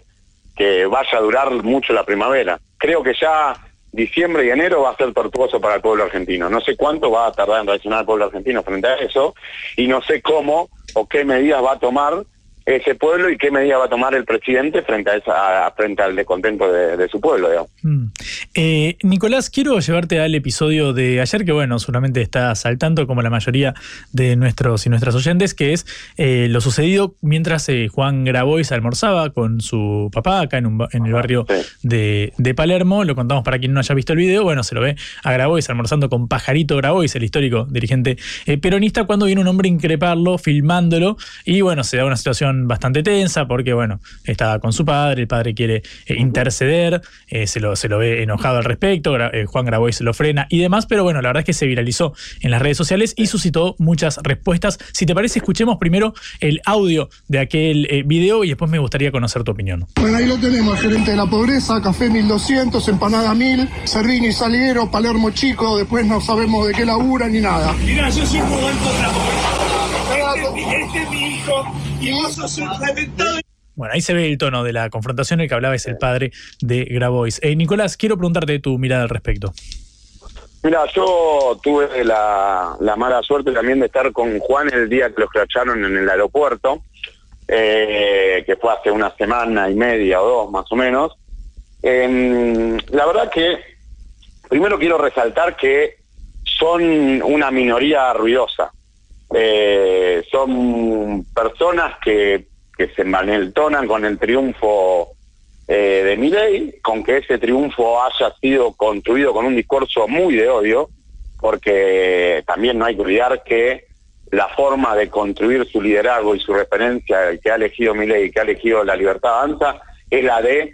que vaya a durar mucho la primavera. Creo que ya diciembre y enero va a ser tortuoso para el pueblo argentino. No sé cuánto va a tardar en reaccionar el pueblo argentino frente a eso y no sé cómo o qué medidas va a tomar ese pueblo y qué medidas va a tomar el presidente frente a esa frente al descontento de, de su pueblo. digamos. Mm. Eh, Nicolás, quiero llevarte al episodio de ayer, que bueno, seguramente está saltando como la mayoría de nuestros y nuestras oyentes, que es eh, lo sucedido mientras eh, Juan Grabois almorzaba con su papá acá en, un en el barrio de, de Palermo. Lo contamos para quien no haya visto el video. Bueno, se lo ve a Grabois almorzando con Pajarito Grabois, el histórico dirigente eh, peronista, cuando viene un hombre a increparlo, filmándolo, y bueno, se da una situación bastante tensa porque, bueno, está con su padre, el padre quiere eh, interceder, eh, se, lo, se lo ve enojado al respecto, Gra- eh, Juan Grabois lo frena y demás, pero bueno, la verdad es que se viralizó en las redes sociales y suscitó muchas respuestas. Si te parece, escuchemos primero el audio de aquel eh, video y después me gustaría conocer tu opinión. Bueno, ahí lo tenemos, gerente de la pobreza, café 1200, empanada 1000, Servini Salguero, Palermo Chico, después no sabemos de qué labura ni nada. Mira, yo soy un momento de la pobreza. Este es mi hijo Bueno, ahí se ve el tono de la confrontación, el que hablaba es el padre de Grabois. Eh, Nicolás, quiero preguntarte tu mirada al respecto. Mira, yo tuve la, la mala suerte también de estar con Juan el día que lo escracharon en el aeropuerto, eh, que fue hace una semana y media o dos más o menos. Em, la verdad que primero quiero resaltar que son una minoría ruidosa. Eh, son personas que, se envalentonan con el triunfo eh, de Milei, con que ese triunfo haya sido construido con un discurso muy de odio, porque también no hay que olvidar que la forma de construir su liderazgo y su referencia que ha elegido Milei que ha elegido la libertad avanza es la de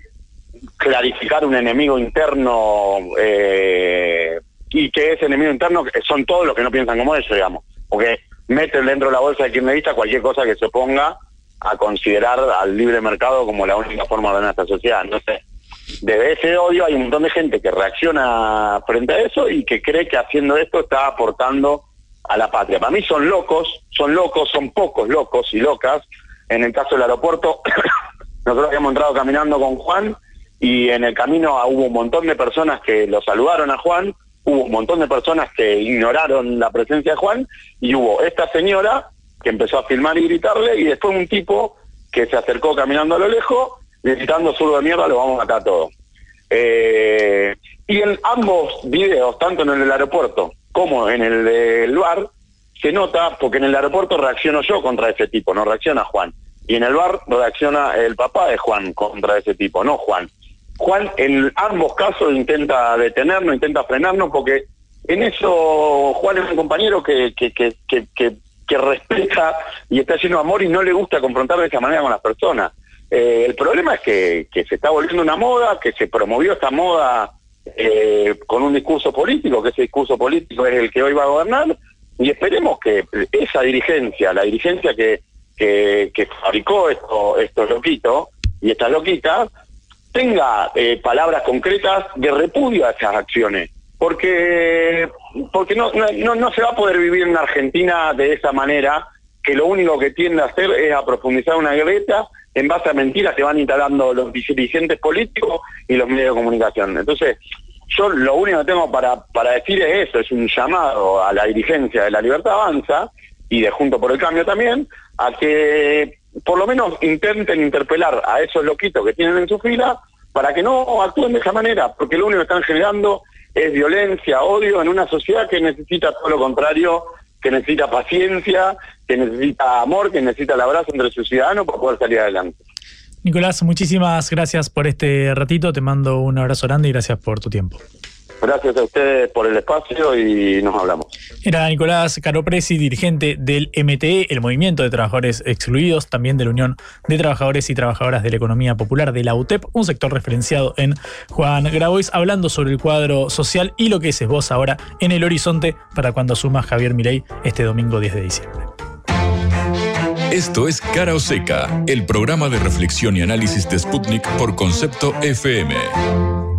clarificar un enemigo interno eh, y que ese enemigo interno son todos los que no piensan como ellos, digamos, porque meten dentro de la bolsa de kirchnerista cualquier cosa que se oponga a considerar al libre mercado como la única forma de ordenar esta sociedad. Entonces, desde ese odio hay un montón de gente que reacciona frente a eso y que cree que haciendo esto está aportando a la patria. Para mí son locos, son locos, son pocos locos y locas. En el caso del aeropuerto, [COUGHS] nosotros habíamos entrado caminando con Juan y en el camino hubo un montón de personas que lo saludaron a Juan, hubo un montón de personas que ignoraron la presencia de Juan y hubo esta señora que empezó a filmar y gritarle y después un tipo que se acercó caminando a lo lejos gritando zurdo de mierda, lo vamos a matar a todos. Eh, y en ambos videos, tanto en el aeropuerto como en el del bar, se nota, porque en el aeropuerto reacciono yo contra ese tipo, no reacciona Juan. Y en el bar reacciona el papá de Juan contra ese tipo, no Juan. Juan en ambos casos intenta detenernos, intenta frenarnos, porque en eso Juan es un compañero que, que, que, que, respeta y está lleno de amor y no le gusta confrontar de esa manera con las personas. Eh, el problema es que, se está volviendo una moda, que se promovió esta moda eh, con un discurso político, que ese discurso político es el que hoy va a gobernar, y esperemos que esa dirigencia, la dirigencia que, que, fabricó esto, estos loquitos y estas loquitas, tenga eh, palabras concretas de repudio a esas acciones. Porque, porque no, no, no se va a poder vivir en Argentina de esa manera, que lo único que tiende a hacer es a profundizar una grieta en base a mentiras que van instalando los dirigentes políticos y los medios de comunicación. Entonces, yo lo único que tengo para, para decir es eso, es un llamado a la dirigencia de la Libertad Avanza y de Junto por el Cambio también, a que por lo menos intenten interpelar a esos loquitos que tienen en su fila para que no actúen de esa manera, porque lo único que están generando es violencia, odio en una sociedad que necesita todo lo contrario, que necesita paciencia, que necesita amor, que necesita el abrazo entre sus ciudadanos para poder salir adelante. Nicolás, muchísimas gracias por este ratito, te mando un abrazo grande y gracias por tu tiempo. Gracias a ustedes por el espacio y nos hablamos. Era Nicolás Caropresi, dirigente del MTE, el Movimiento de Trabajadores Excluidos, también de la Unión de Trabajadores y Trabajadoras de la Economía Popular de la UTEP, un sector referenciado en Juan Grabois, hablando sobre el cuadro social y lo que es vos ahora en el horizonte para cuando asuma Javier Milei este domingo 10 de diciembre. Esto es Cara o Seca, el programa de reflexión y análisis de Sputnik por concepto FM.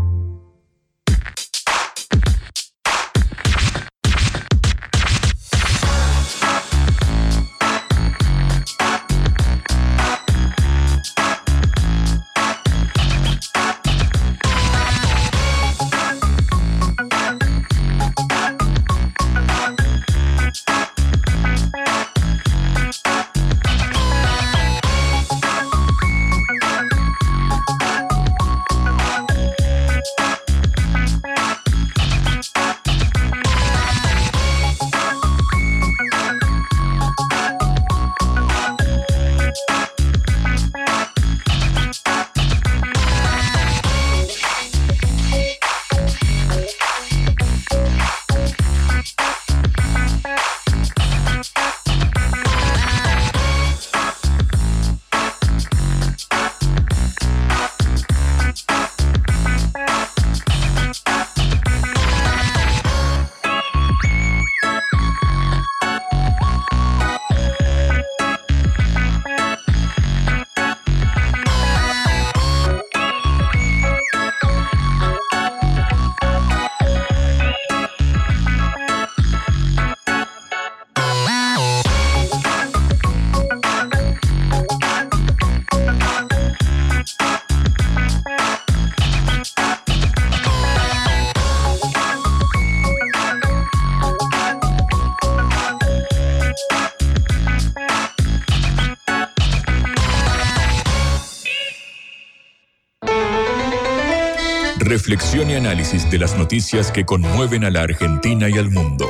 De las noticias que conmueven a la Argentina y al mundo.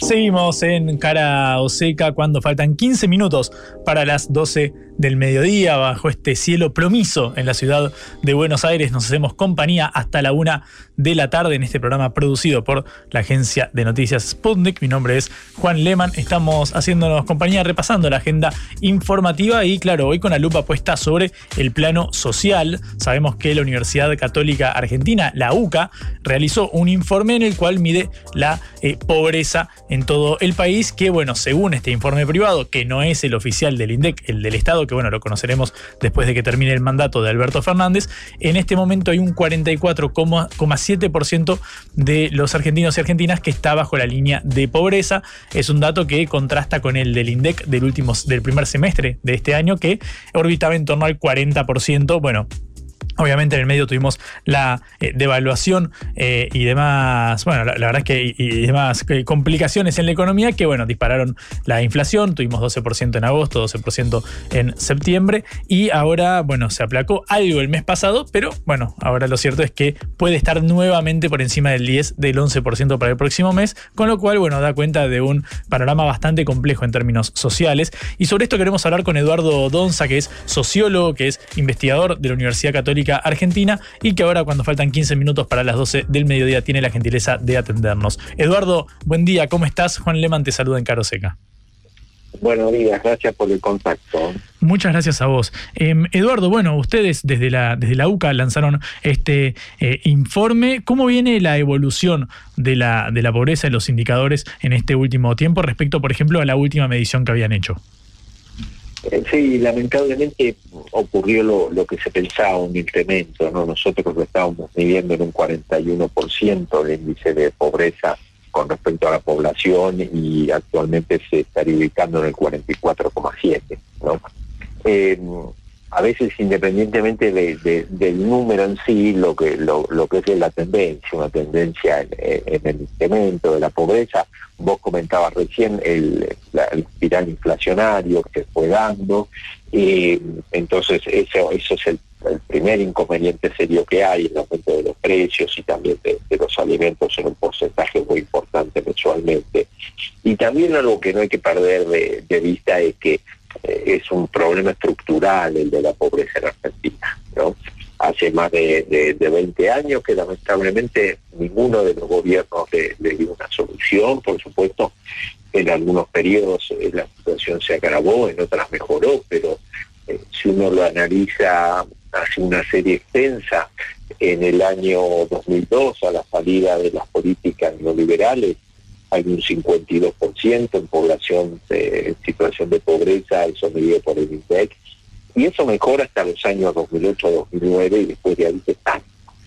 Seguimos en Cara o Seca cuando faltan 15 minutos para las 12 del mediodía bajo este cielo promiso en la ciudad de Buenos Aires. Nos hacemos compañía hasta la una de la tarde en este programa producido por la agencia de noticias Sputnik. Mi nombre es Juan Leman. Estamos haciéndonos compañía repasando la agenda informativa y claro, hoy con la lupa puesta sobre el plano social. Sabemos que la Universidad Católica Argentina, la UCA, realizó un informe en el cual mide la eh, pobreza en todo el país que bueno, según este informe privado, que no es el oficial del INDEC, el del Estado, que bueno, lo conoceremos después de que termine el mandato de Alberto Fernández, en este momento hay un 44,7% de los argentinos y argentinas que está bajo la línea de pobreza. Es un dato que contrasta con el del INDEC del, último, del primer semestre de este año, que orbitaba en torno al 40%. Bueno, Obviamente en el medio tuvimos la eh, devaluación eh, y demás, bueno, la, verdad es que y, demás eh, complicaciones en la economía que, bueno, dispararon la inflación, tuvimos 12% en agosto, 12% en septiembre y ahora, bueno, se aplacó algo el mes pasado, pero bueno, ahora lo cierto es que puede estar nuevamente por encima del 10, del 11% para el próximo mes, con lo cual, bueno, da cuenta de un panorama bastante complejo en términos sociales. Y sobre esto queremos hablar con Eduardo Donza, que es sociólogo, que es investigador de la Universidad Católica Argentina y que ahora cuando faltan 15 minutos para las 12 del mediodía tiene la gentileza de atendernos. Eduardo, buen día, ¿cómo estás? Juan Leman te saluda en Caro Seca. Buenos días, gracias por el contacto. Muchas gracias a vos. Em, Eduardo, bueno, ustedes desde la, desde la UCA lanzaron este eh, informe. ¿Cómo viene la evolución de la, de la pobreza y los indicadores en este último tiempo respecto, por ejemplo, a la última medición que habían hecho? Eh, sí, lamentablemente ocurrió lo, lo, que se pensaba, un incremento. ¿no? Nosotros lo estábamos midiendo en un 41% el índice de pobreza con respecto a la población y actualmente se estaría ubicando en el 44,7. ¿no? Eh, a veces independientemente del número en sí, lo que lo, lo, que es la tendencia, una tendencia en, el incremento de la pobreza, vos comentabas recién el, espiral inflacionario que fue dando, y entonces eso, eso es el, primer inconveniente serio que hay, el aumento de los precios y también de, los alimentos en un porcentaje muy importante mensualmente. Y también algo que no hay que perder de vista es que eh, es un problema estructural el de la pobreza en Argentina. ¿no? Hace más de, 20 años que lamentablemente ninguno de los gobiernos le, dio una solución, por supuesto, en algunos periodos eh, la situación se agravó, en otras mejoró, pero eh, si uno lo analiza hace una serie extensa, en el año 2002, a la salida de las políticas neoliberales, hay un 52% en población en situación de pobreza, eso medido por el INDEC, y eso mejora hasta los años 2008-2009 y después de ahí se.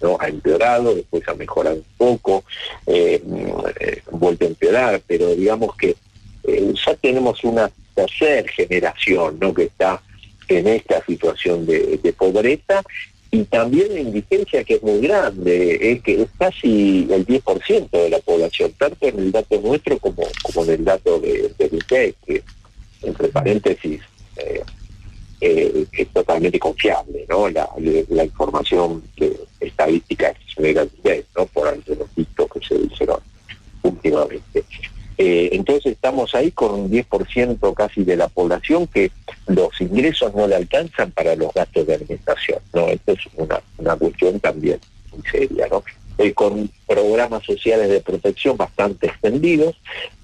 ¿no? Ha empeorado, después ha mejorado un poco, eh, eh, vuelve a empeorar, pero digamos que eh, ya tenemos una tercera generación ¿no? que está en esta situación de pobreza y también la indigencia que es muy grande, es que es casi el 10% de la población, tanto en el dato nuestro como, como en el dato de, de que entre paréntesis eh, eh, es totalmente confiable, ¿no? La, información estadística que se genera ¿no? Por algunos dictos que se hicieron últimamente. Eh, entonces estamos ahí con un 10% casi de la población que los ingresos no le alcanzan para los gastos de alimentación. ¿no? Esto es una, cuestión también muy seria. ¿no? Eh, con programas sociales de protección bastante extendidos,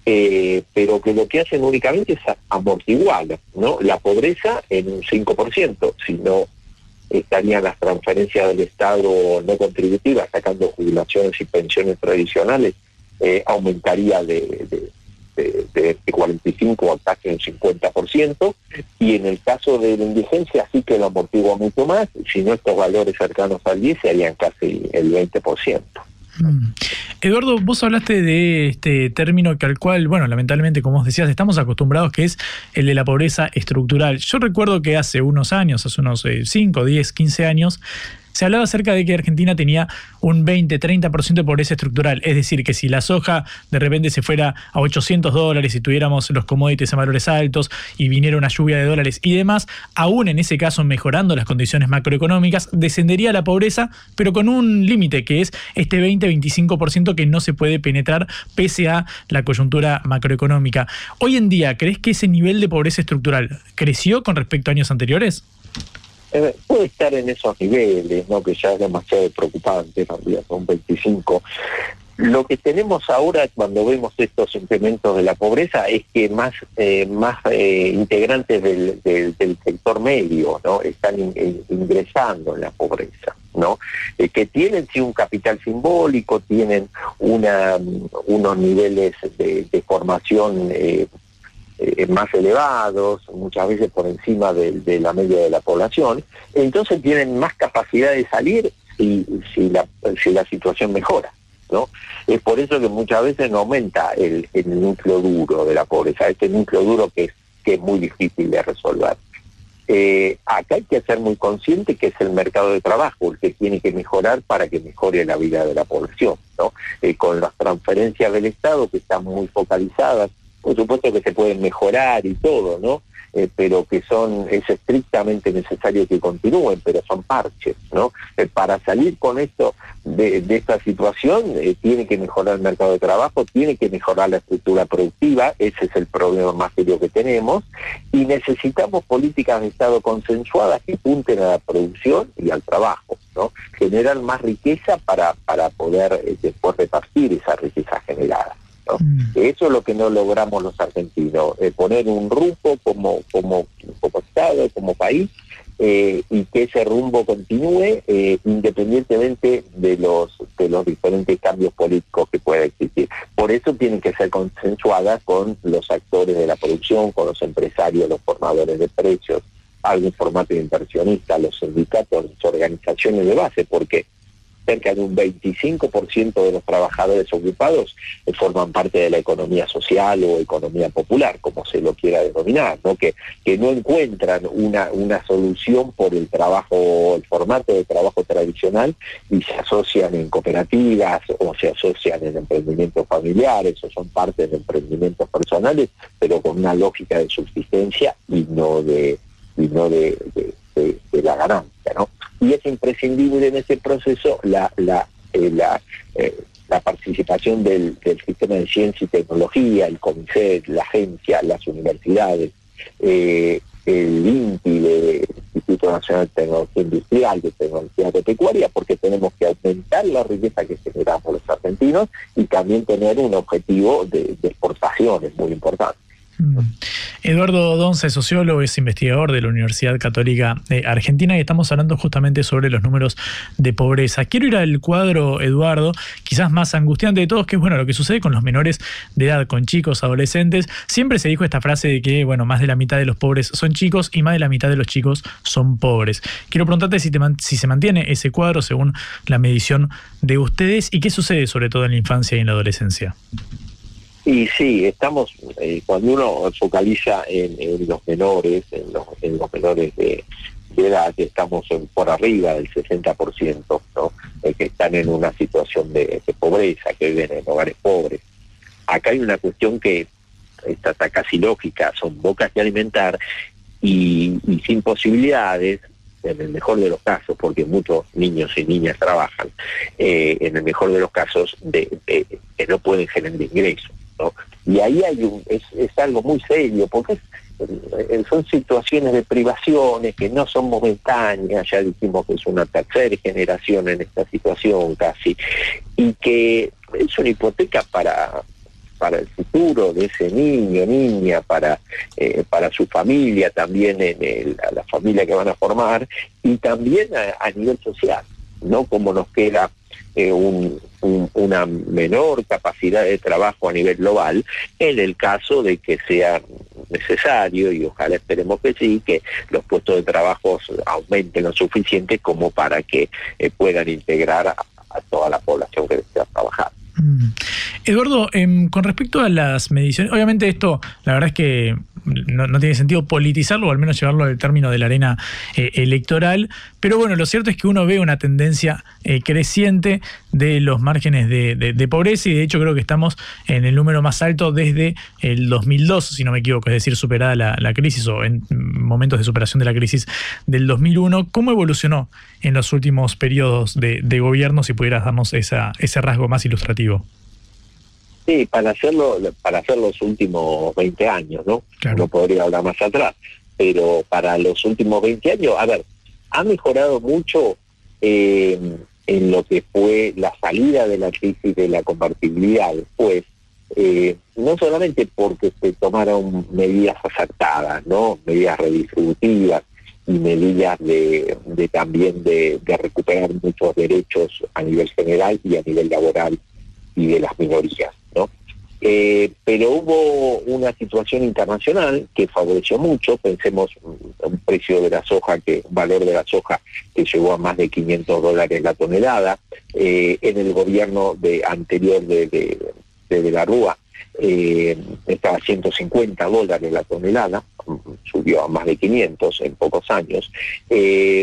eh, pero que lo que hacen únicamente es amortiguar ¿no? la pobreza en un 5%, si no estarían las transferencias del Estado no contributivas, sacando jubilaciones y pensiones tradicionales eh, aumentaría de, de, de, 45 a casi un 50%, y en el caso de la indigencia sí que lo amortigua mucho más, si no estos valores cercanos al 10 serían casi el 20%. Mm. Eduardo, vos hablaste de este término que al cual, bueno, lamentablemente, como vos decías, estamos acostumbrados, que es el de la pobreza estructural. Yo recuerdo que hace unos años, hace unos 5, 10, 15 años, se hablaba acerca de que Argentina tenía un 20, 30% de pobreza estructural. Es decir, que si la soja de repente se fuera a 800 dólares y tuviéramos los commodities en valores altos y viniera una lluvia de dólares y demás, aún en ese caso mejorando las condiciones macroeconómicas, descendería la pobreza, pero con un límite que es este 20-25% que no se puede penetrar pese a la coyuntura macroeconómica. Hoy en día, ¿crees que ese nivel de pobreza estructural creció con respecto a años anteriores? Eh, puede estar en esos niveles, ¿no? que ya es demasiado preocupante, también son 25. Lo que tenemos ahora cuando vemos estos incrementos de la pobreza es que más eh, más eh, integrantes del, del, sector medio no están ingresando en la pobreza no que tienen sí un capital simbólico tienen una unos niveles de, de formación eh, más elevados, muchas veces por encima de, la media de la población, entonces tienen más capacidad de salir si, si, la, si la situación mejora. ¿no? Es por eso que muchas veces no aumenta el, núcleo duro de la pobreza, este núcleo duro que es, que es muy difícil de resolver. Eh, acá hay que ser muy consciente que es el mercado de trabajo el que tiene que mejorar para que mejore la vida de la población, ¿no? Eh, con las transferencias del Estado que están muy focalizadas por supuesto que se pueden mejorar y todo, ¿no? Eh, pero que son, es estrictamente necesario que continúen, pero son parches, ¿no? Eh, para salir con esto, de, esta situación, eh, tiene que mejorar el mercado de trabajo, tiene que mejorar la estructura productiva, ese es el problema más serio que tenemos, y necesitamos políticas de Estado consensuadas que punten a la producción y al trabajo, ¿no? Generar más riqueza para, para poder después repartir esa riqueza generada. ¿No? Eso es lo que no logramos los argentinos, eh, poner un rumbo como, como, como Estado, como país, eh, y que ese rumbo continúe eh, independientemente de los de los diferentes cambios políticos que pueda existir. Por eso tienen que ser consensuadas con los actores de la producción, con los empresarios, los formadores de precios, algún formato de inversionista, los sindicatos, las organizaciones de base, porque cerca de un 25% de los trabajadores ocupados forman parte de la economía social o economía popular, como se lo quiera denominar, ¿no? Que, que no encuentran una, una solución por el trabajo, el formato de trabajo tradicional y se asocian en cooperativas o se asocian en emprendimientos familiares o son parte de emprendimientos personales, pero con una lógica de subsistencia y no de y no de, de, de la ganancia, ¿no? Y es imprescindible en ese proceso la, la, eh, eh, la participación del, del, sistema de ciencia y tecnología, el CONICET, la agencia, las universidades, eh, el INTI, el Instituto Nacional de Tecnología Industrial, de Tecnología Agropecuaria, porque tenemos que aumentar la riqueza que generamos los argentinos y también tener un objetivo de, de exportaciones muy importante. Mm. Eduardo Donce, sociólogo, es investigador de la Universidad Católica Argentina y estamos hablando justamente sobre los números de pobreza. Quiero ir al cuadro, Eduardo, quizás más angustiante de todos, que es bueno lo que sucede con los menores de edad, con chicos, adolescentes. Siempre se dijo esta frase de que, bueno, más de la mitad de los pobres son chicos y más de la mitad de los chicos son pobres. Quiero preguntarte si, si se mantiene ese cuadro según la medición de ustedes y qué sucede sobre todo en la infancia y en la adolescencia. Y sí, estamos, eh, cuando uno focaliza en, los menores, en los, en los menores de, edad, estamos por arriba del 60%, ¿no? Eh, que están en una situación de, pobreza, que viven en hogares pobres. Acá hay una cuestión que está, casi lógica, son bocas de alimentar y, sin posibilidades, en el mejor de los casos, porque muchos niños y niñas trabajan, eh, en el mejor de los casos, de, que no pueden generar ingresos. Y ahí hay un, es, es algo muy serio, porque eh, son situaciones de privaciones que no son momentáneas, ya dijimos que es una tercera generación en esta situación casi, y que es una hipoteca para para el futuro de ese niño, niña, para, eh, para su familia, también en el, a la familia que van a formar, y también a nivel social, ¿no? Como nos queda eh, una menor capacidad de trabajo a nivel global en el caso de que sea necesario y ojalá esperemos que sí, que los puestos de trabajo aumenten lo suficiente como para que eh, puedan integrar a, a toda la población que desea trabajar. Mm. Eduardo, em, con respecto a las mediciones, obviamente esto, la verdad es que no, tiene sentido politizarlo o al menos llevarlo al término de la arena eh, electoral, pero bueno, lo cierto es que uno ve una tendencia eh, creciente de los márgenes de, pobreza y de hecho creo que estamos en el número más alto desde el 2002, si no me equivoco, es decir, superada la, crisis o en momentos de superación de la crisis del 2001. ¿Cómo evolucionó en los últimos periodos de, gobierno, si pudieras darnos esa, ese rasgo más ilustrativo? Sí, para hacerlo, para hacer los últimos 20 años, ¿no? No podría hablar más atrás, pero para los últimos 20 años, a ver, ha mejorado mucho eh, en lo que fue la salida de la crisis de la compartibilidad después, eh, no solamente porque se tomaron medidas acertadas, ¿no? Medidas redistributivas y medidas de, también de, recuperar muchos derechos a nivel general y a nivel laboral y de las minorías, ¿no? Eh, pero hubo una situación internacional que favoreció mucho, pensemos un precio de la soja, que un valor de la soja que llegó a más de 500 dólares la tonelada, eh, en el gobierno de anterior de, de, la Rúa eh, estaba a 150 dólares la tonelada, subió a más de 500 en pocos años,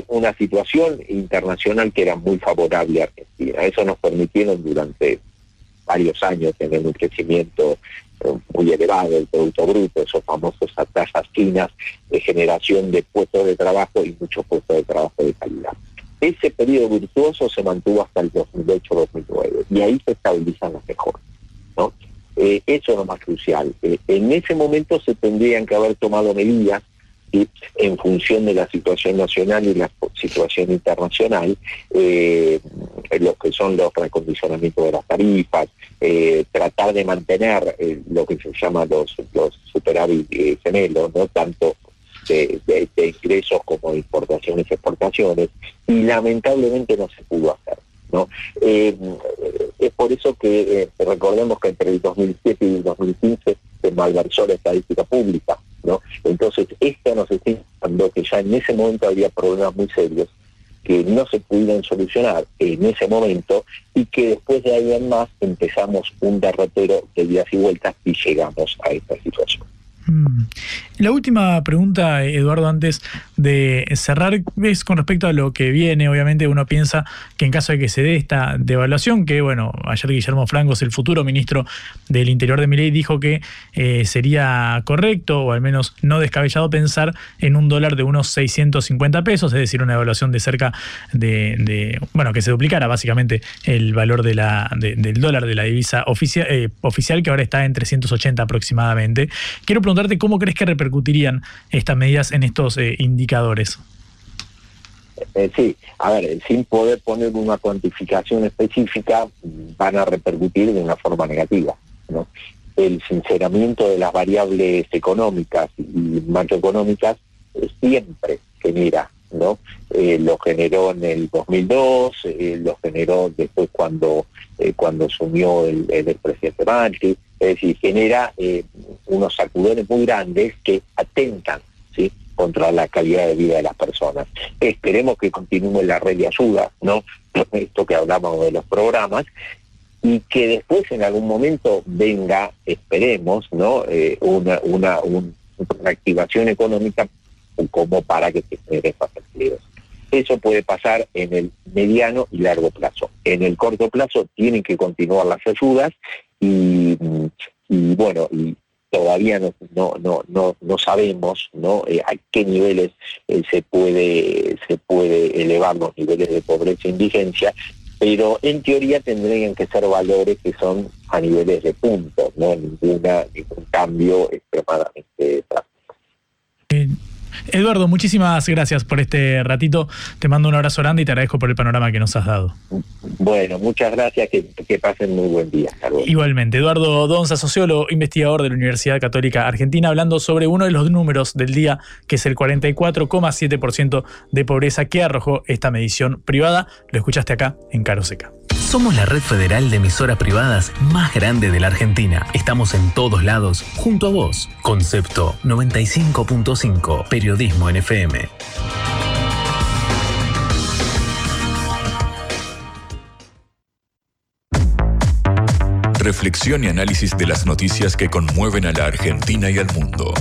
una situación internacional que era muy favorable a Argentina. Eso nos permitieron durante varios años tener un crecimiento eh, muy elevado del Producto Bruto, esos famosos tasas finas de generación de puestos de trabajo y muchos puestos de trabajo de calidad. Ese periodo virtuoso se mantuvo hasta el 2008-2009 y ahí se estabilizan las mejores. ¿no? Eh, eso es lo más crucial. Eh, en ese momento se tendrían que haber tomado medidas ¿sí? en función de la situación nacional y la situación internacional, eh, lo que son los recondicionamientos de las tarifas, eh, tratar de mantener eh, lo que se llama los, superávit eh, gemelos, ¿no? tanto de, ingresos como de importaciones y exportaciones, y lamentablemente no se pudo hacer. ¿no? Es por eso que recordemos que entre el 2007 y el 2015 se malversó la estadística pública. ¿no? Entonces, esto nos está indicando que ya en ese momento había problemas muy serios que no se pudieron solucionar en ese momento y que después de ahí en más empezamos un derrotero de días y vueltas y llegamos a esta situación. Mm. La última pregunta, Eduardo, antes de cerrar, es con respecto a lo que viene. Obviamente uno piensa que en caso de que se dé esta devaluación, que bueno, ayer Guillermo Francos, el futuro ministro del Interior de Miley, dijo que eh, sería correcto, o al menos no descabellado, pensar en un dólar de unos 650 pesos, es decir, una devaluación de cerca de, bueno, que se duplicara básicamente el valor de la, de, del dólar de la divisa oficial, eh, oficial, que ahora está en 380 aproximadamente. Quiero preguntarte cómo crees que repercutirían estas medidas en estos eh, indicadores. Eh, sí, a ver, sin poder poner una cuantificación específica, van a repercutir de una forma negativa. ¿no? El sinceramiento de las variables económicas y macroeconómicas siempre genera, ¿no? Eh, lo generó en el 2002, eh, lo generó después cuando cuando asumió el, el presidente Macri, es decir, genera unos sacudones muy grandes que atentan, ¿sí? Contra la calidad de vida de las personas. Esperemos que continúe la red de ayuda, ¿no? Esto que hablamos de los programas, y que después en algún momento venga, esperemos, ¿no? Eh, una, una, un- una activación económica como para que se generen más empleos. Eso puede pasar en el mediano y largo plazo. En el corto plazo tienen que continuar las ayudas y, y bueno, y todavía no, no, no, no, no sabemos ¿no? Eh, a qué niveles eh, se puede se puede elevar los niveles de pobreza e indigencia, pero en teoría tendrían que ser valores que son a niveles de puntos, no ninguna ningún cambio extremadamente drástico. Eduardo, muchísimas gracias por este ratito. Te mando un abrazo grande y te agradezco por el panorama que nos has dado. Bueno, muchas gracias, que, que pasen muy buen día. Luego. Igualmente, Eduardo Donza, sociólogo, investigador de la Universidad Católica Argentina, hablando sobre uno de los números del día, que es el 44,7% de pobreza que arrojó esta medición privada. Lo escuchaste acá en Caro Seca. Somos la red federal de emisoras privadas más grande de la Argentina. Estamos en todos lados, junto a vos. Concepto 95.5, Periodismo en FM. Reflexión y análisis de las noticias que conmueven a la Argentina y al mundo.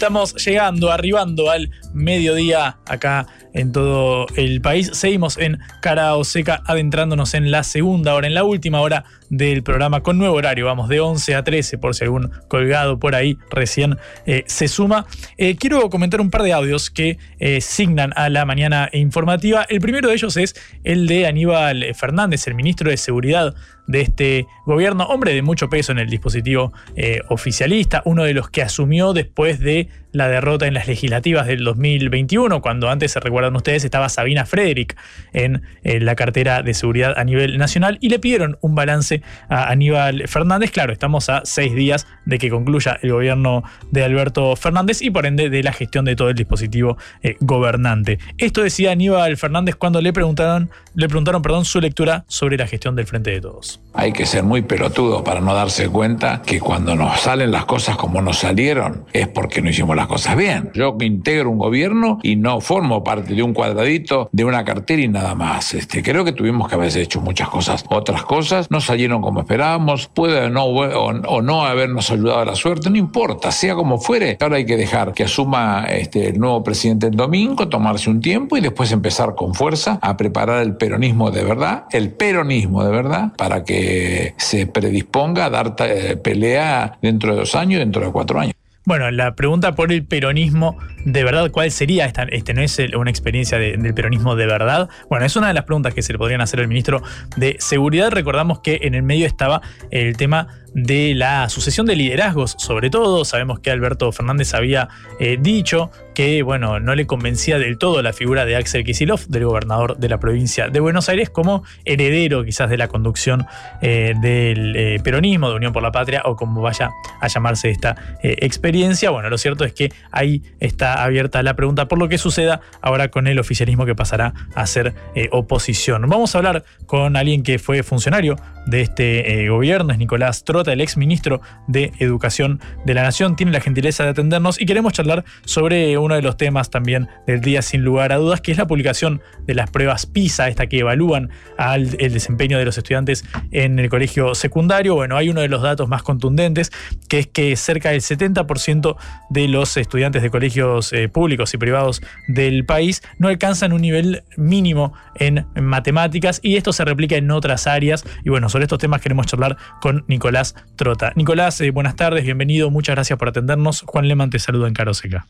Estamos llegando, arribando al mediodía acá en todo el país. Seguimos en Cara Seca, adentrándonos en la segunda hora, en la última hora del programa con nuevo horario. Vamos de 11 a 13, por si algún colgado por ahí recién eh, se suma. Eh, quiero comentar un par de audios que eh, signan a la mañana informativa. El primero de ellos es el de Aníbal Fernández, el ministro de Seguridad de este gobierno, hombre de mucho peso en el dispositivo eh, oficialista, uno de los que asumió después de la derrota en las legislativas del 2021, cuando antes, se recuerdan ustedes, estaba Sabina Frederick en, la cartera de seguridad a nivel nacional y le pidieron un balance a Aníbal Fernández. Claro, estamos a seis días de que concluya el gobierno de Alberto Fernández y por ende de la gestión de todo el dispositivo eh, gobernante. Esto decía Aníbal Fernández cuando le preguntaron, le preguntaron perdón, su lectura sobre la gestión del Frente de Todos. Hay que ser muy pelotudo para no darse cuenta que cuando nos salen las cosas como nos salieron es porque no hicimos las cosas bien. Yo que integro un gobierno y no formo parte de un cuadradito de una cartera y nada más. Este, creo que tuvimos que haber hecho muchas cosas, otras cosas no salieron como esperábamos, puede no, o no habernos ayudado a la suerte, no importa, sea como fuere. Ahora hay que dejar que asuma este, el nuevo presidente el domingo, tomarse un tiempo y después empezar con fuerza a preparar el peronismo de verdad, el peronismo de verdad, para que se predisponga a dar eh, pelea dentro de dos años, dentro de cuatro años. Bueno, la pregunta por el peronismo de verdad, ¿cuál sería esta? Este no es una experiencia del peronismo de verdad. Bueno, es una de las preguntas que se le podrían hacer al ministro de Seguridad. Recordamos que en el medio estaba el tema de la sucesión de liderazgos, sobre todo. Sabemos que Alberto Fernández había eh, dicho que, bueno, no le convencía del todo la figura de Axel Kisilov, del gobernador de la provincia de Buenos Aires, como heredero quizás de la conducción eh, del eh, peronismo, de Unión por la Patria, o como vaya a llamarse esta experiencia. Bueno, lo cierto es que ahí está abierta la pregunta por lo que suceda ahora con el oficialismo que pasará a ser oposición. Vamos a hablar con alguien que fue funcionario de este gobierno, es Nicolás Tro el ex ministro de Educación de la Nación, tiene la gentileza de atendernos y queremos charlar sobre uno de los temas también del día sin lugar a dudas, que es la publicación de las pruebas PISA, esta que evalúan al, el desempeño de los estudiantes en el colegio secundario. Bueno, hay uno de los datos más contundentes, que es que cerca del 70% de los estudiantes de colegios eh, públicos y privados del país no alcanzan un nivel mínimo en matemáticas y esto se replica en otras áreas. Y bueno, sobre estos temas queremos charlar con Nicolás Trota. Nicolás, eh, buenas tardes, bienvenido, muchas gracias por atendernos. Juan Leman te saluda en Caroseca.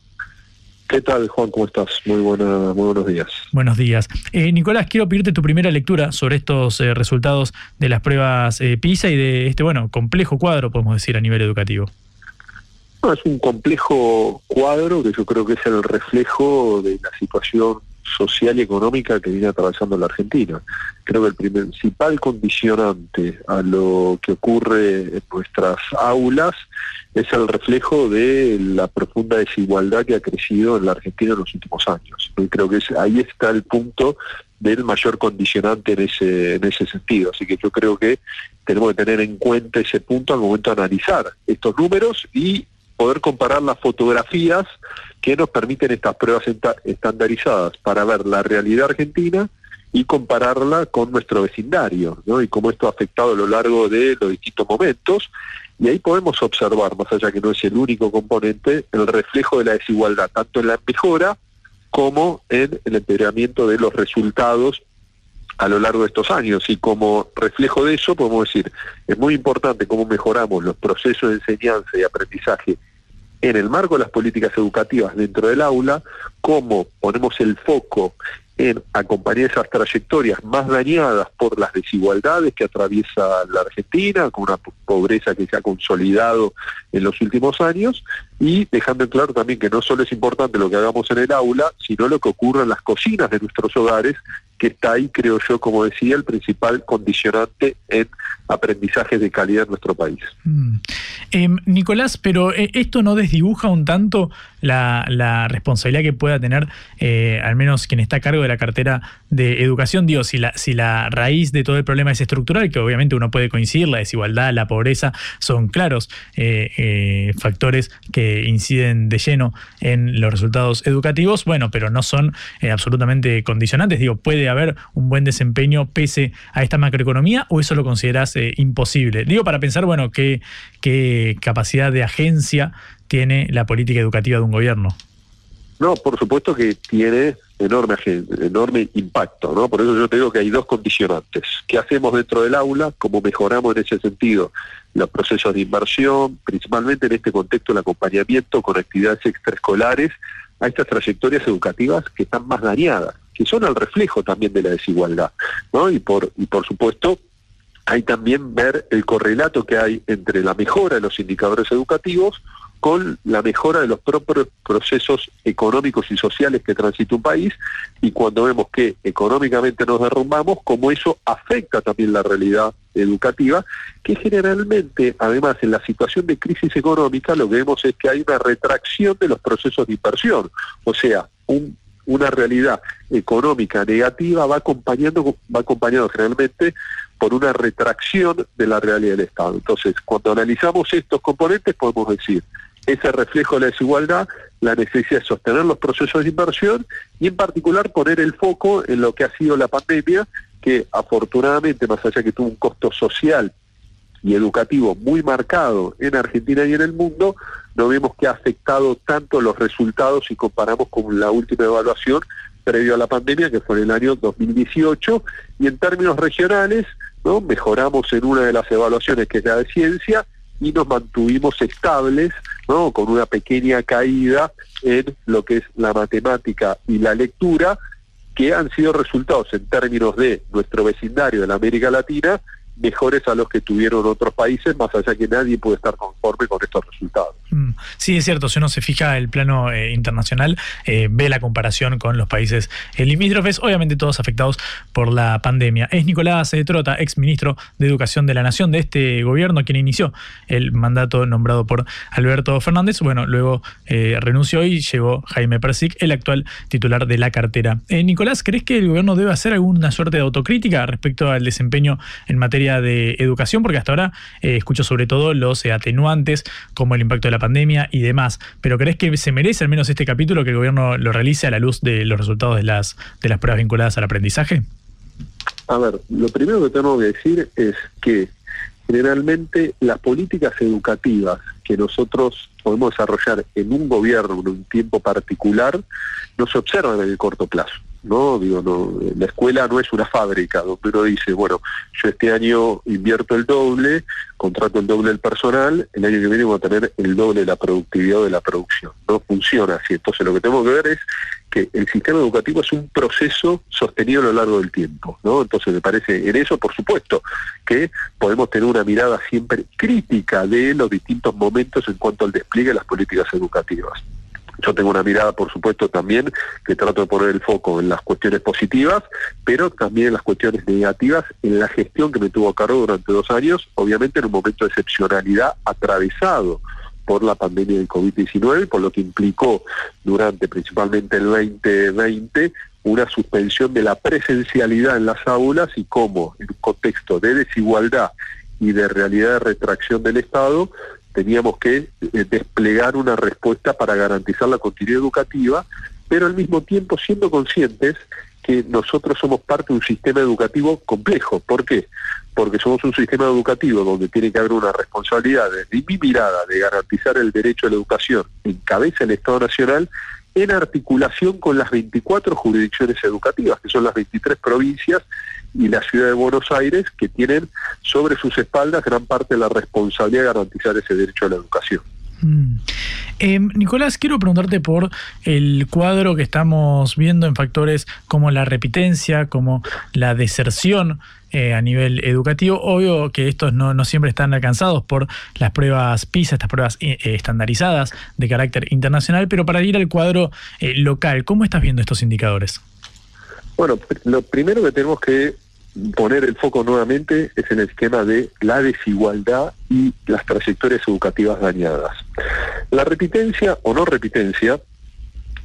¿Qué tal, Juan? ¿Cómo estás? Muy, buena, muy buenos días. Buenos días. Eh, Nicolás, quiero pedirte tu primera lectura sobre estos eh, resultados de las pruebas PISA y de este, bueno, complejo cuadro, podemos decir, a nivel educativo. es un complejo cuadro que yo creo que es el reflejo de la situación social y económica que viene atravesando la Argentina. Creo que el principal condicionante a lo que ocurre en nuestras aulas es el reflejo de la profunda desigualdad que ha crecido en la Argentina en los últimos años. Y creo que ahí está el punto del mayor condicionante en ese, en ese sentido. Así que yo creo que tenemos que tener en cuenta ese punto al momento de analizar estos números y poder comparar las fotografías que nos permiten estas pruebas estandarizadas para ver la realidad argentina y compararla con nuestro vecindario, ¿no? Y cómo esto ha afectado a lo largo de los distintos momentos. Y ahí podemos observar, más allá que no es el único componente, el reflejo de la desigualdad, tanto en la mejora como en el empeoramiento de los resultados a lo largo de estos años. Y como reflejo de eso, podemos decir, es muy importante cómo mejoramos los procesos de enseñanza y aprendizaje en el marco de las políticas educativas dentro del aula, cómo ponemos el foco en acompañar esas trayectorias más dañadas por las desigualdades que atraviesa la Argentina, con una pobreza que se ha consolidado en los últimos años, y dejando en claro también que no solo es importante lo que hagamos en el aula, sino lo que ocurre en las cocinas de nuestros hogares, que está ahí, creo yo, como decía, el principal condicionante en aprendizaje de calidad en nuestro país. Mm. Em, Nicolás, pero eh, esto no desdibuja un tanto la, responsabilidad que pueda tener eh, al menos quien está a cargo de la cartera de educación. Digo, si la, si la raíz de todo el problema es estructural, que obviamente uno puede coincidir, la desigualdad, la pobreza, son claros eh, factores que inciden de lleno en los resultados educativos, bueno, pero no son absolutamente condicionantes. Digo, puede haber un buen desempeño pese a esta macroeconomía o eso lo consideras eh, imposible? Digo, para pensar, bueno, qué, qué capacidad de agencia tiene la política educativa de un gobierno. No, por supuesto que tiene enorme, enorme impacto, ¿no? Por eso yo te digo que hay dos condicionantes. ¿Qué hacemos dentro del aula? ¿Cómo mejoramos en ese sentido los procesos de inversión? Principalmente en este contexto el acompañamiento con actividades extraescolares a estas trayectorias educativas que están más dañadas que son el reflejo también de la desigualdad, ¿no? Y por, y por supuesto, hay también ver el correlato que hay entre la mejora de los indicadores educativos con la mejora de los propios procesos económicos y sociales que transita un país y cuando vemos que económicamente nos derrumbamos, como eso afecta también la realidad educativa, que generalmente, además, en la situación de crisis económica, lo que vemos es que hay una retracción de los procesos de inversión, o sea, un una realidad económica negativa va acompañando va acompañado generalmente por una retracción de la realidad del Estado. Entonces, cuando analizamos estos componentes podemos decir ese reflejo de la desigualdad, la necesidad de sostener los procesos de inversión y en particular poner el foco en lo que ha sido la pandemia, que afortunadamente, más allá que tuvo un costo social y educativo muy marcado en Argentina y en el mundo, no vemos que ha afectado tanto los resultados si comparamos con la última evaluación previo a la pandemia, que fue en el año 2018, y en términos regionales, ¿no? mejoramos en una de las evaluaciones que es la de ciencia, y nos mantuvimos estables, ¿no? con una pequeña caída en lo que es la matemática y la lectura, que han sido resultados en términos de nuestro vecindario de la América Latina mejores a los que tuvieron otros países, más allá que nadie puede estar conforme con estos resultados. Mm, Sí, es cierto, si uno se fija el plano eh, internacional, eh, ve la comparación con los países eh, limítrofes, obviamente todos afectados por la pandemia. Es Nicolás Trota, ex ministro de Educación de la Nación de este gobierno, quien inició el mandato nombrado por Alberto Fernández. Bueno, luego renunció y llegó Jaime Persic, el actual titular de la cartera. Nicolás, ¿crees que el gobierno debe hacer alguna suerte de autocrítica respecto al desempeño en materia de educación? Porque hasta ahora eh, escucho sobre todo los eh, atenuantes, como el impacto de la pandemia y demás. Pero ¿crees que se merece al menos este capítulo que el gobierno lo realice a la luz de los resultados de las, de las pruebas vinculadas al aprendizaje? A ver, lo primero que tengo que decir es que generalmente las políticas educativas que nosotros podemos desarrollar en un gobierno en un tiempo particular no se observan en el corto plazo. No, digo, no, la escuela no es una fábrica donde uno dice, bueno, yo este año invierto el doble, contrato el doble del personal, el año que viene voy a tener el doble de la productividad o de la producción. No funciona así. Entonces lo que tenemos que ver es que el sistema educativo es un proceso sostenido a lo largo del tiempo, ¿no? Entonces me parece, en eso por supuesto, que podemos tener una mirada siempre crítica de los distintos momentos en cuanto al despliegue de las políticas educativas. Yo tengo una mirada, por supuesto, también que trato de poner el foco en las cuestiones positivas, pero también en las cuestiones negativas, en la gestión que me tuvo a cargo durante dos años, obviamente en un momento de excepcionalidad atravesado por la pandemia del COVID-19, por lo que implicó durante principalmente el 2020 una suspensión de la presencialidad en las aulas y cómo, en un contexto de desigualdad y de realidad de retracción del Estado, teníamos que eh, desplegar una respuesta para garantizar la continuidad educativa, pero al mismo tiempo siendo conscientes que nosotros somos parte de un sistema educativo complejo. ¿Por qué? Porque somos un sistema educativo donde tiene que haber una responsabilidad, desde mi mirada, de garantizar el derecho a la educación en cabeza del Estado Nacional, en articulación con las 24 jurisdicciones educativas, que son las 23 provincias y la ciudad de Buenos Aires, que tienen sobre sus espaldas gran parte de la responsabilidad de garantizar ese derecho a la educación. Mm. Eh, Nicolás, quiero preguntarte por el cuadro que estamos viendo en factores como la repitencia, como la deserción eh, a nivel educativo. Obvio que estos no, no, siempre están alcanzados por las pruebas PISA, estas pruebas eh, estandarizadas de carácter internacional, pero para ir al cuadro eh, local, ¿cómo estás viendo estos indicadores? Bueno, lo primero que tenemos que poner el foco nuevamente es en el esquema de la desigualdad y las trayectorias educativas dañadas. La repitencia o no repitencia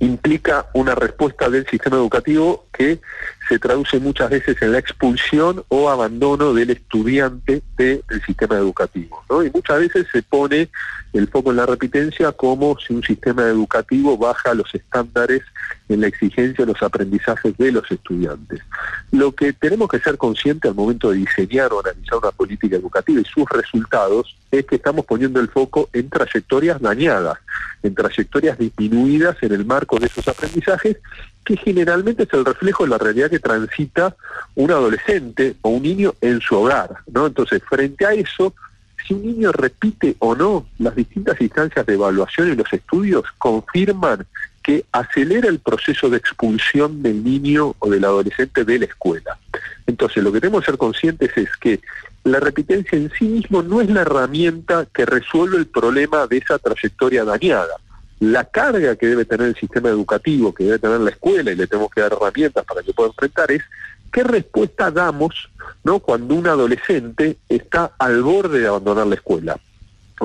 implica una respuesta del sistema educativo que se traduce muchas veces en la expulsión o abandono del estudiante del sistema educativo. Y muchas veces se pone el foco en la repitencia como si un sistema educativo baja los estándares en la exigencia de los aprendizajes de los estudiantes. Lo que tenemos que ser conscientes al momento de diseñar o analizar una política educativa y sus resultados es que estamos poniendo el foco en trayectorias dañadas, en trayectorias disminuidas en el marco de esos aprendizajes que generalmente es el reflejo de la realidad que transita un adolescente o un niño en su hogar, ¿no? Entonces, frente a eso, si un niño repite o no, las distintas instancias de evaluación y los estudios confirman que acelera el proceso de expulsión del niño o del adolescente de la escuela. Entonces, lo que tenemos que ser conscientes es que la repitencia en sí mismo no es la herramienta que resuelve el problema de esa trayectoria dañada la carga que debe tener el sistema educativo, que debe tener la escuela, y le tenemos que dar herramientas para que pueda enfrentar, es qué respuesta damos ¿no? cuando un adolescente está al borde de abandonar la escuela.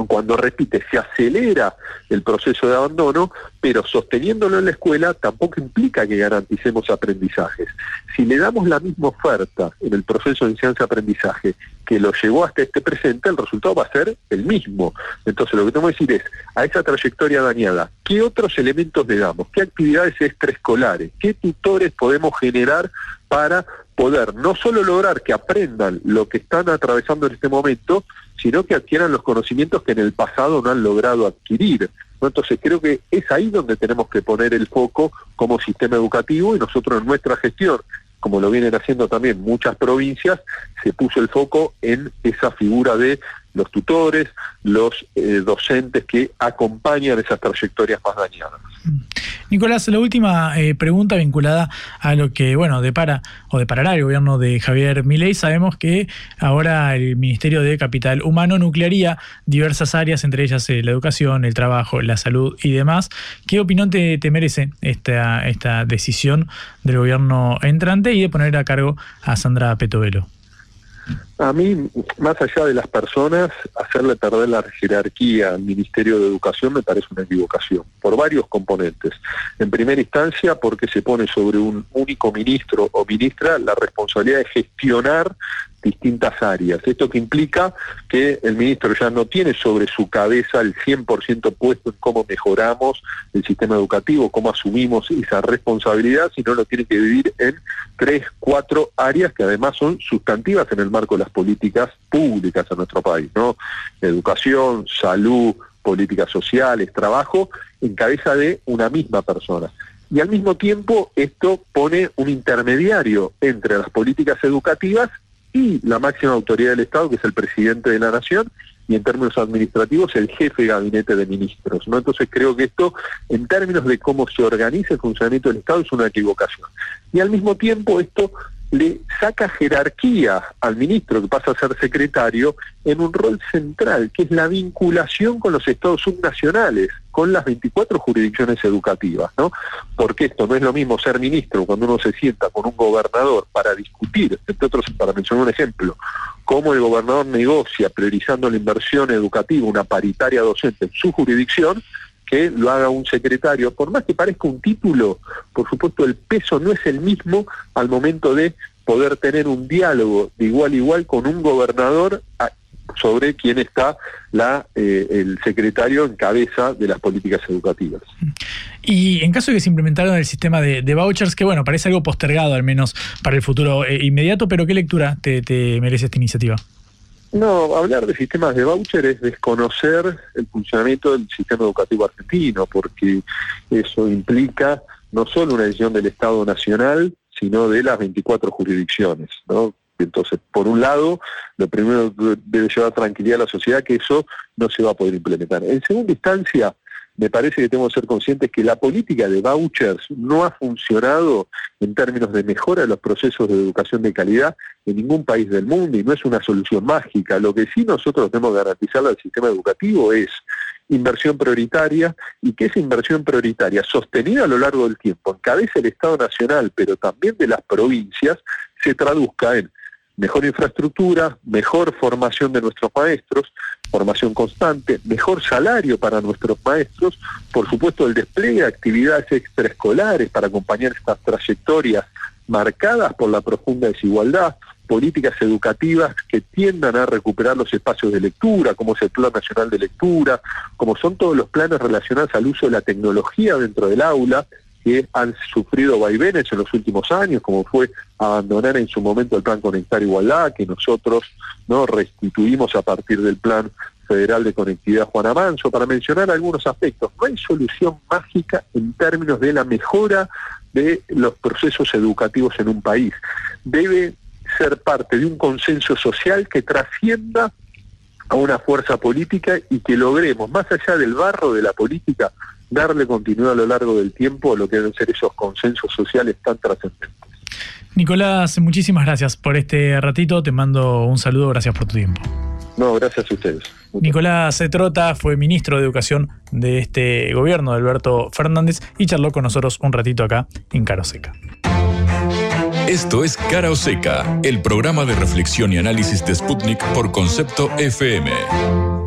Cuando repite, se acelera el proceso de abandono, pero sosteniéndolo en la escuela tampoco implica que garanticemos aprendizajes. Si le damos la misma oferta en el proceso de enseñanza-aprendizaje que lo llevó hasta este presente, el resultado va a ser el mismo. Entonces lo que tenemos que decir es, a esa trayectoria dañada, ¿qué otros elementos le damos? ¿Qué actividades extraescolares? ¿Qué tutores podemos generar para poder no solo lograr que aprendan lo que están atravesando en este momento, sino que adquieran los conocimientos que en el pasado no han logrado adquirir? Entonces creo que es ahí donde tenemos que poner el foco como sistema educativo y nosotros en nuestra gestión como lo vienen haciendo también muchas provincias, se puso el foco en esa figura de los tutores, los eh, docentes que acompañan esas trayectorias más dañadas. Nicolás, la última eh, pregunta vinculada a lo que, bueno, depara o deparará el gobierno de Javier Milei. Sabemos que ahora el Ministerio de Capital Humano nuclearía diversas áreas, entre ellas eh, la educación, el trabajo, la salud y demás. ¿Qué opinión te, te merece esta, esta decisión del gobierno entrante y de poner a cargo a Sandra Petovelo? A mí, más allá de las personas, hacerle perder la jerarquía al Ministerio de Educación me parece una equivocación, por varios componentes. En primera instancia, porque se pone sobre un único ministro o ministra la responsabilidad de gestionar distintas áreas. Esto que implica que el ministro ya no tiene sobre su cabeza el 100% puesto en cómo mejoramos el sistema educativo, cómo asumimos esa responsabilidad, sino lo tiene que dividir en tres, cuatro áreas que además son sustantivas en el marco de las políticas públicas en nuestro país, ¿no? Educación, salud, políticas sociales, trabajo, en cabeza de una misma persona. Y al mismo tiempo esto pone un intermediario entre las políticas educativas y la máxima autoridad del Estado, que es el presidente de la Nación, y en términos administrativos el jefe de gabinete de ministros. ¿no? Entonces creo que esto, en términos de cómo se organiza el funcionamiento del Estado, es una equivocación. Y al mismo tiempo esto le saca jerarquía al ministro que pasa a ser secretario en un rol central, que es la vinculación con los estados subnacionales, con las 24 jurisdicciones educativas, ¿no? Porque esto no es lo mismo ser ministro cuando uno se sienta con un gobernador para discutir, entre otros, para mencionar un ejemplo, cómo el gobernador negocia priorizando la inversión educativa, una paritaria docente en su jurisdicción, que lo haga un secretario, por más que parezca un título, por supuesto el peso no es el mismo al momento de poder tener un diálogo de igual a igual con un gobernador sobre quién está la, eh, el secretario en cabeza de las políticas educativas. Y en caso de que se implementaron el sistema de, vouchers, que bueno, parece algo postergado al menos para el futuro eh, inmediato, pero ¿qué lectura te merece esta iniciativa? No, hablar de sistemas de voucher es desconocer el funcionamiento del sistema educativo argentino, porque eso implica no solo una decisión del Estado Nacional, sino de las 24 jurisdicciones. ¿no? Entonces, por un lado, lo primero debe llevar tranquilidad a la sociedad que eso no se va a poder implementar. En segunda instancia, me parece que tenemos que ser conscientes que la política de vouchers no ha funcionado en términos de mejora de los procesos de educación de calidad en ningún país del mundo y no es una solución mágica. Lo que sí nosotros tenemos que garantizar al sistema educativo es inversión prioritaria y que esa inversión prioritaria sostenida a lo largo del tiempo, encabece el Estado Nacional, pero también de las provincias, se traduzca en mejor infraestructura, mejor formación de nuestros maestros, formación constante, mejor salario para nuestros maestros, por supuesto el despliegue de actividades extraescolares para acompañar estas trayectorias marcadas por la profunda desigualdad, políticas educativas que tiendan a recuperar los espacios de lectura, como es el Plan Nacional de Lectura, como son todos los planes relacionados al uso de la tecnología dentro del aula, que han sufrido vaivenes en los últimos años, como fue abandonar en su momento el plan Conectar Igualdad, que nosotros no restituimos a partir del plan federal de conectividad Juan Amanso, para mencionar algunos aspectos. No hay solución mágica en términos de la mejora de los procesos educativos en un país. Debe ser parte de un consenso social que trascienda a una fuerza política y que logremos, más allá del barro de la política, darle continuidad a lo largo del tiempo a lo que deben ser esos consensos sociales tan trascendentes. Nicolás, muchísimas gracias por este ratito. Te mando un saludo. Gracias por tu tiempo. No, gracias a ustedes. Nicolás Trota fue ministro de Educación de este gobierno de Alberto Fernández y charló con nosotros un ratito acá en Caro Seca. Esto es Cara o Seca, el programa de reflexión y análisis de Sputnik por concepto FM.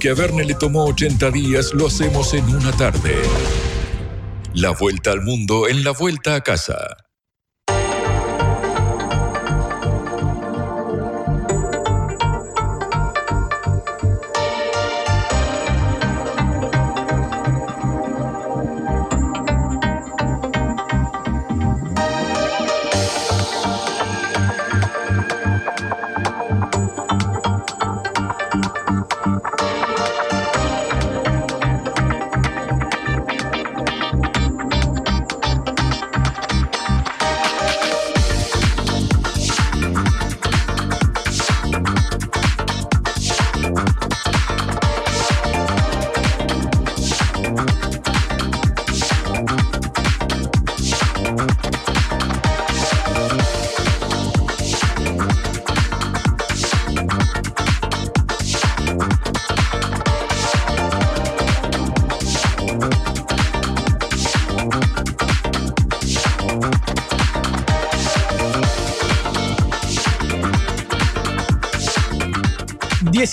Que a Verne le tomó 80 días lo hacemos en una tarde. La vuelta al mundo en la vuelta a casa.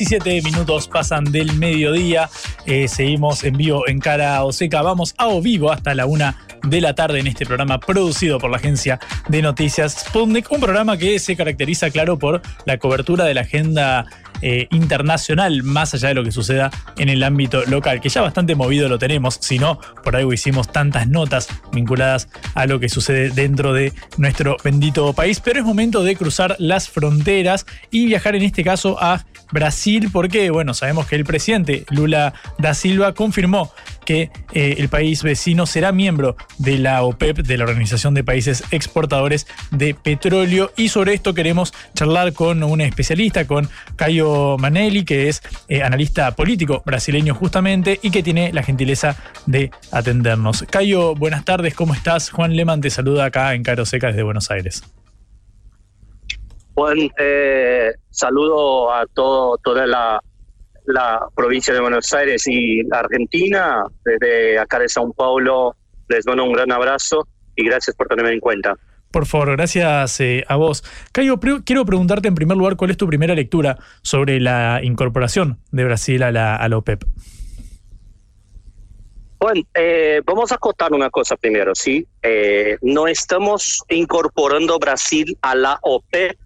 17 minutos pasan del mediodía. Eh, seguimos en vivo en Cara Oseca. Vamos a o vivo hasta la una de la tarde en este programa producido por la agencia de noticias Sputnik. Un programa que se caracteriza, claro, por la cobertura de la agenda eh, internacional, más allá de lo que suceda en el ámbito local, que ya bastante movido lo tenemos, si no, por algo hicimos tantas notas vinculadas a lo que sucede dentro de nuestro bendito país, pero es momento de cruzar las fronteras y viajar en este caso a Brasil, porque, bueno, sabemos que el presidente Lula da Silva confirmó que eh, el país vecino será miembro de la OPEP, de la Organización de Países Exportadores de Petróleo. Y sobre esto queremos charlar con un especialista, con Caio Manelli, que es eh, analista político brasileño justamente y que tiene la gentileza de atendernos. Caio, buenas tardes, ¿cómo estás? Juan Leman te saluda acá en Caro Seca desde Buenos Aires. Juan, eh, saludo a todo, toda la, provincia de Buenos Aires y la Argentina. Desde acá de Sao Paulo les mando un gran abrazo y gracias por tenerme en cuenta. Por favor, gracias eh, a vos. Cayo, quiero preguntarte en primer lugar cuál es tu primera lectura sobre la incorporación de Brasil a la, a la OPEP. Bueno, eh, vamos a acotar una cosa primero, ¿sí? no estamos incorporando Brasil a la OPEP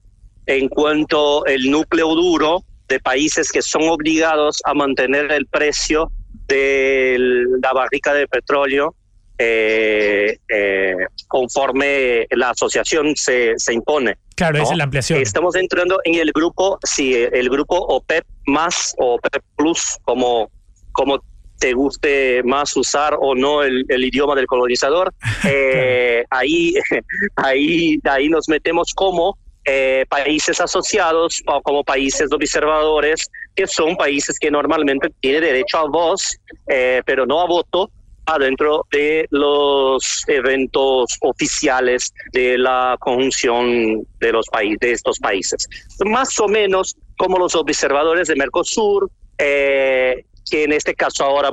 en cuanto el núcleo duro de países que son obligados a mantener el precio de la barrica de petróleo eh, eh, conforme la asociación se, se impone. Claro, es la ampliación. Estamos entrando en el grupo, sí, el grupo OPEP más o OPEP Plus, como, como te guste más usar o no el, idioma del colonizador. [LAUGHS] Eh, ahí, [LAUGHS] ahí, ahí nos metemos como eh, países asociados o como países observadores, que son países que normalmente tienen derecho a voz, eh, pero no a voto, adentro de los eventos oficiales de la conjunción de los de estos países. Más o menos como los observadores de Mercosur, eh, que en este caso ahora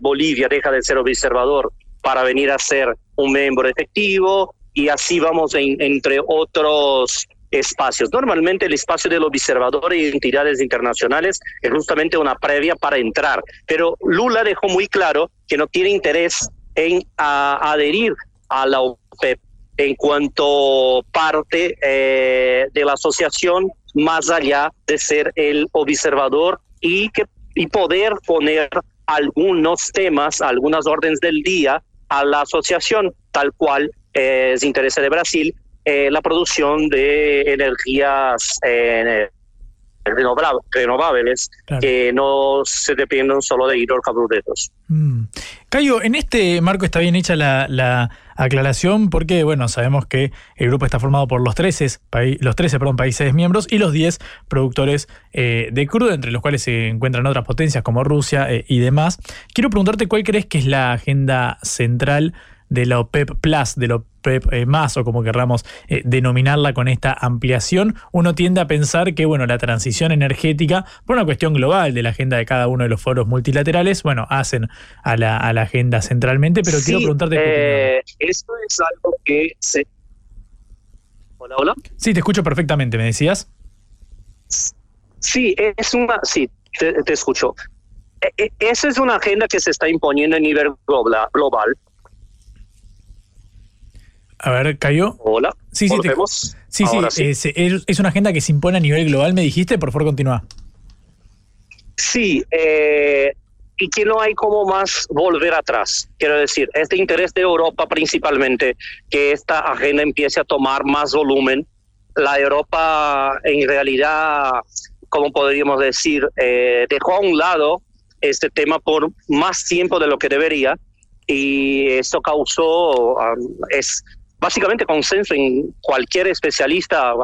Bolivia deja de ser observador para venir a ser un miembro efectivo, y así vamos entre otros espacios. Normalmente el espacio del observador y entidades internacionales es justamente una previa para entrar, pero Lula dejó muy claro que no tiene interés en adherir a la OPEP en cuanto parte eh, de la asociación, más allá de ser el observador y, que, y poder poner algunos temas, algunas órdenes del día a la asociación, tal cual es interés de Brasil, eh, la producción de energías eh, renovables que no se dependen solo de hidrocarburos. Mm. Cayo, en este marco está bien hecha la, aclaración porque, bueno, sabemos que el grupo está formado por los 13, los 13 perdón, países miembros y los 10 productores eh, de crudo, entre los cuales se encuentran otras potencias como Rusia y demás. Quiero preguntarte cuál crees que es la agenda central de la OPEP Plus, de la OPEP eh, más, o como querramos eh, denominarla con esta ampliación, uno tiende a pensar que, bueno, la transición energética, por una cuestión global de la agenda de cada uno de los foros multilaterales, bueno, hacen a la, a la agenda centralmente, pero quiero preguntarte... Eh, esto es algo que se... Hola, hola. Sí, te escucho perfectamente, me decías. Sí, es una... Sí, te, te escucho. E, e, esa es una agenda que se está imponiendo a nivel global. A ver, cayó. Hola. Sí, sí, te, vemos? sí, sí, Es, es, una agenda que se impone a nivel global, me dijiste, por favor, continúa. Sí, eh, y que no hay como más volver atrás. Quiero decir, este interés de Europa principalmente, que esta agenda empiece a tomar más volumen. La Europa en realidad, como podríamos decir, eh, dejó a un lado este tema por más tiempo de lo que debería y eso causó, um, es básicamente consenso en cualquier especialista,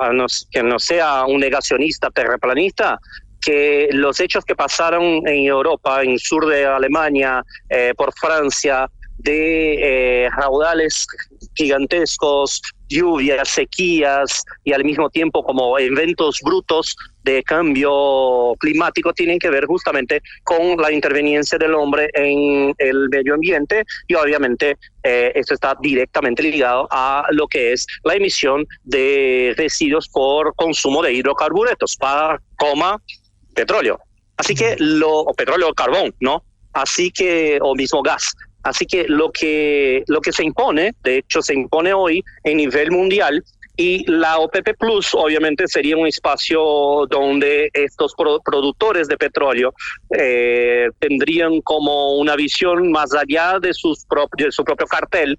que no sea un negacionista terraplanista, que los hechos que pasaron en Europa, en sur de Alemania, eh, por Francia, de eh, raudales gigantescos, lluvias, sequías y al mismo tiempo como eventos brutos de cambio climático tienen que ver justamente con la interveniencia del hombre en el medio ambiente y obviamente eh, esto está directamente ligado a lo que es la emisión de residuos por consumo de hidrocarburetos para coma petróleo. Así que lo o petróleo o carbón, ¿no? Así que o mismo gas. Así que lo que, lo que se impone, de hecho se impone hoy en nivel mundial, y la OPP Plus obviamente sería un espacio donde estos productores de petróleo eh, tendrían como una visión más allá de, sus de su propio cartel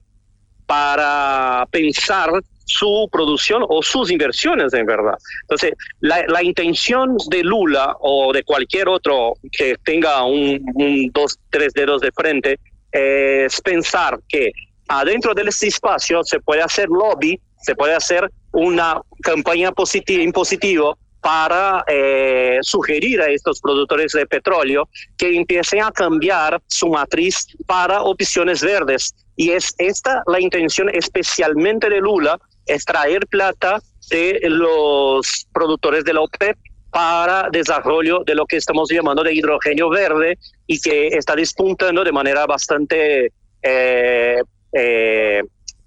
para pensar su producción o sus inversiones en verdad. Entonces, la, la intención de Lula o de cualquier otro que tenga un, un dos, tres dedos de frente es pensar que adentro de este espacio se puede hacer lobby, se puede hacer una campaña positiva, impositiva para eh, sugerir a estos productores de petróleo que empiecen a cambiar su matriz para opciones verdes. Y es esta la intención especialmente de Lula, extraer plata de los productores de la OPEP para desarrollo de lo que estamos llamando de hidrógeno verde y que está despuntando de manera bastante, eh, eh,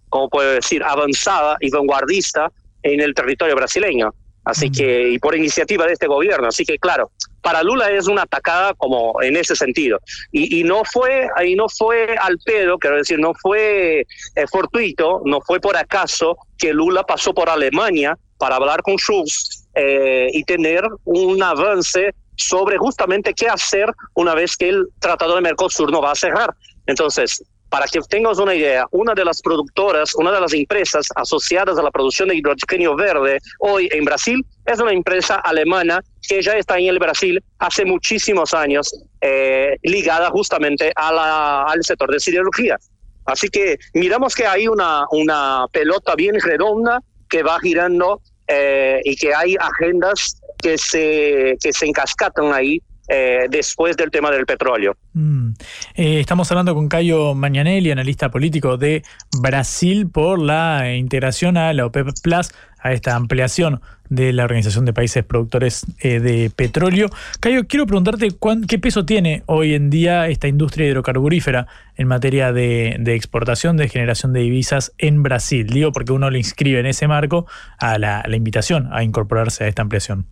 ¿cómo puedo decir?, avanzada y vanguardista en el territorio brasileño. Así que, y por iniciativa de este gobierno. Así que, claro, para Lula es una atacada como en ese sentido. Y, y no fue, ahí no fue al pedo, quiero decir, no fue eh, fortuito, no fue por acaso que Lula pasó por Alemania para hablar con Schulz eh, y tener un avance sobre justamente qué hacer una vez que el Tratado de Mercosur no va a cerrar. Entonces, para que tengas una idea, una de las productoras, una de las empresas asociadas a la producción de hidrógeno verde hoy en Brasil es una empresa alemana que ya está en el Brasil hace muchísimos años, eh, ligada justamente al sector de siderurgia. Así que miramos que hay una, una pelota bien redonda que va girando eh, y que hay agendas que se, que se encascatan ahí eh, después del tema del petróleo. Mm. Eh, estamos hablando con Cayo Mañanelli, analista político de Brasil, por la integración a la OPEP Plus, a esta ampliación de la Organización de Países Productores eh, de Petróleo. Cayo, quiero preguntarte qué peso tiene hoy en día esta industria hidrocarburífera en materia de, exportación, de generación de divisas en Brasil. Digo porque uno le inscribe en ese marco a la invitación a incorporarse a esta ampliación.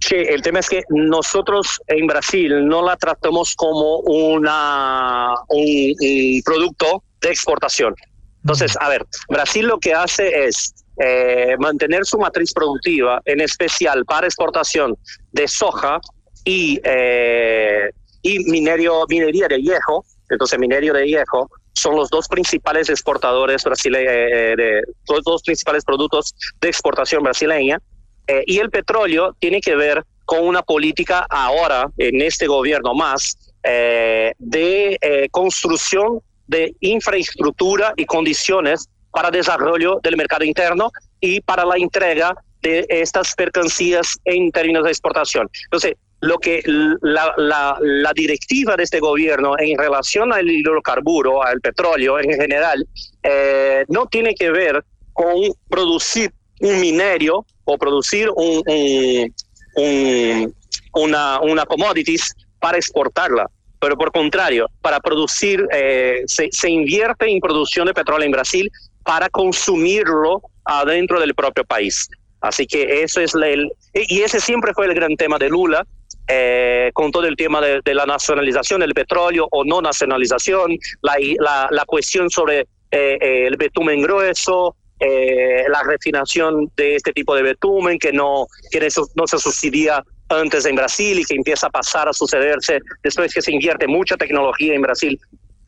Sí, el tema es que nosotros en Brasil no la tratamos como una, un, producto de exportación. Entonces, a ver, Brasil lo que hace es eh, mantener su matriz productiva, en especial para exportación de soja y, eh, y minerio, minería de hierro. Entonces, minerio de hierro son los dos principales exportadores brasileños, eh, de los dos principales productos de exportación brasileña. Eh, y el petróleo tiene que ver con una política ahora, en este gobierno más, eh, de eh, construcción de infraestructura y condiciones para desarrollo del mercado interno y para la entrega de estas mercancías en términos de exportación. Entonces, lo que la, la, la, directiva de este gobierno en relación al hidrocarburo, al petróleo en general, eh, no tiene que ver con producir un minerio o producir un, un, una, una commodities para exportarla, pero por contrario, para producir, eh, se, se invierte en producción de petróleo en Brasil para consumirlo adentro del propio país. Así que eso es el, y ese siempre fue el gran tema de Lula, eh, con todo el tema de, de, la nacionalización del petróleo o no nacionalización, la, la, la cuestión sobre eh, eh el betumen grueso, eh, la refinación de este tipo de betumen que no, que no se sucedía antes en Brasil y que empieza a pasar a sucederse después que se invierte mucha tecnología en Brasil.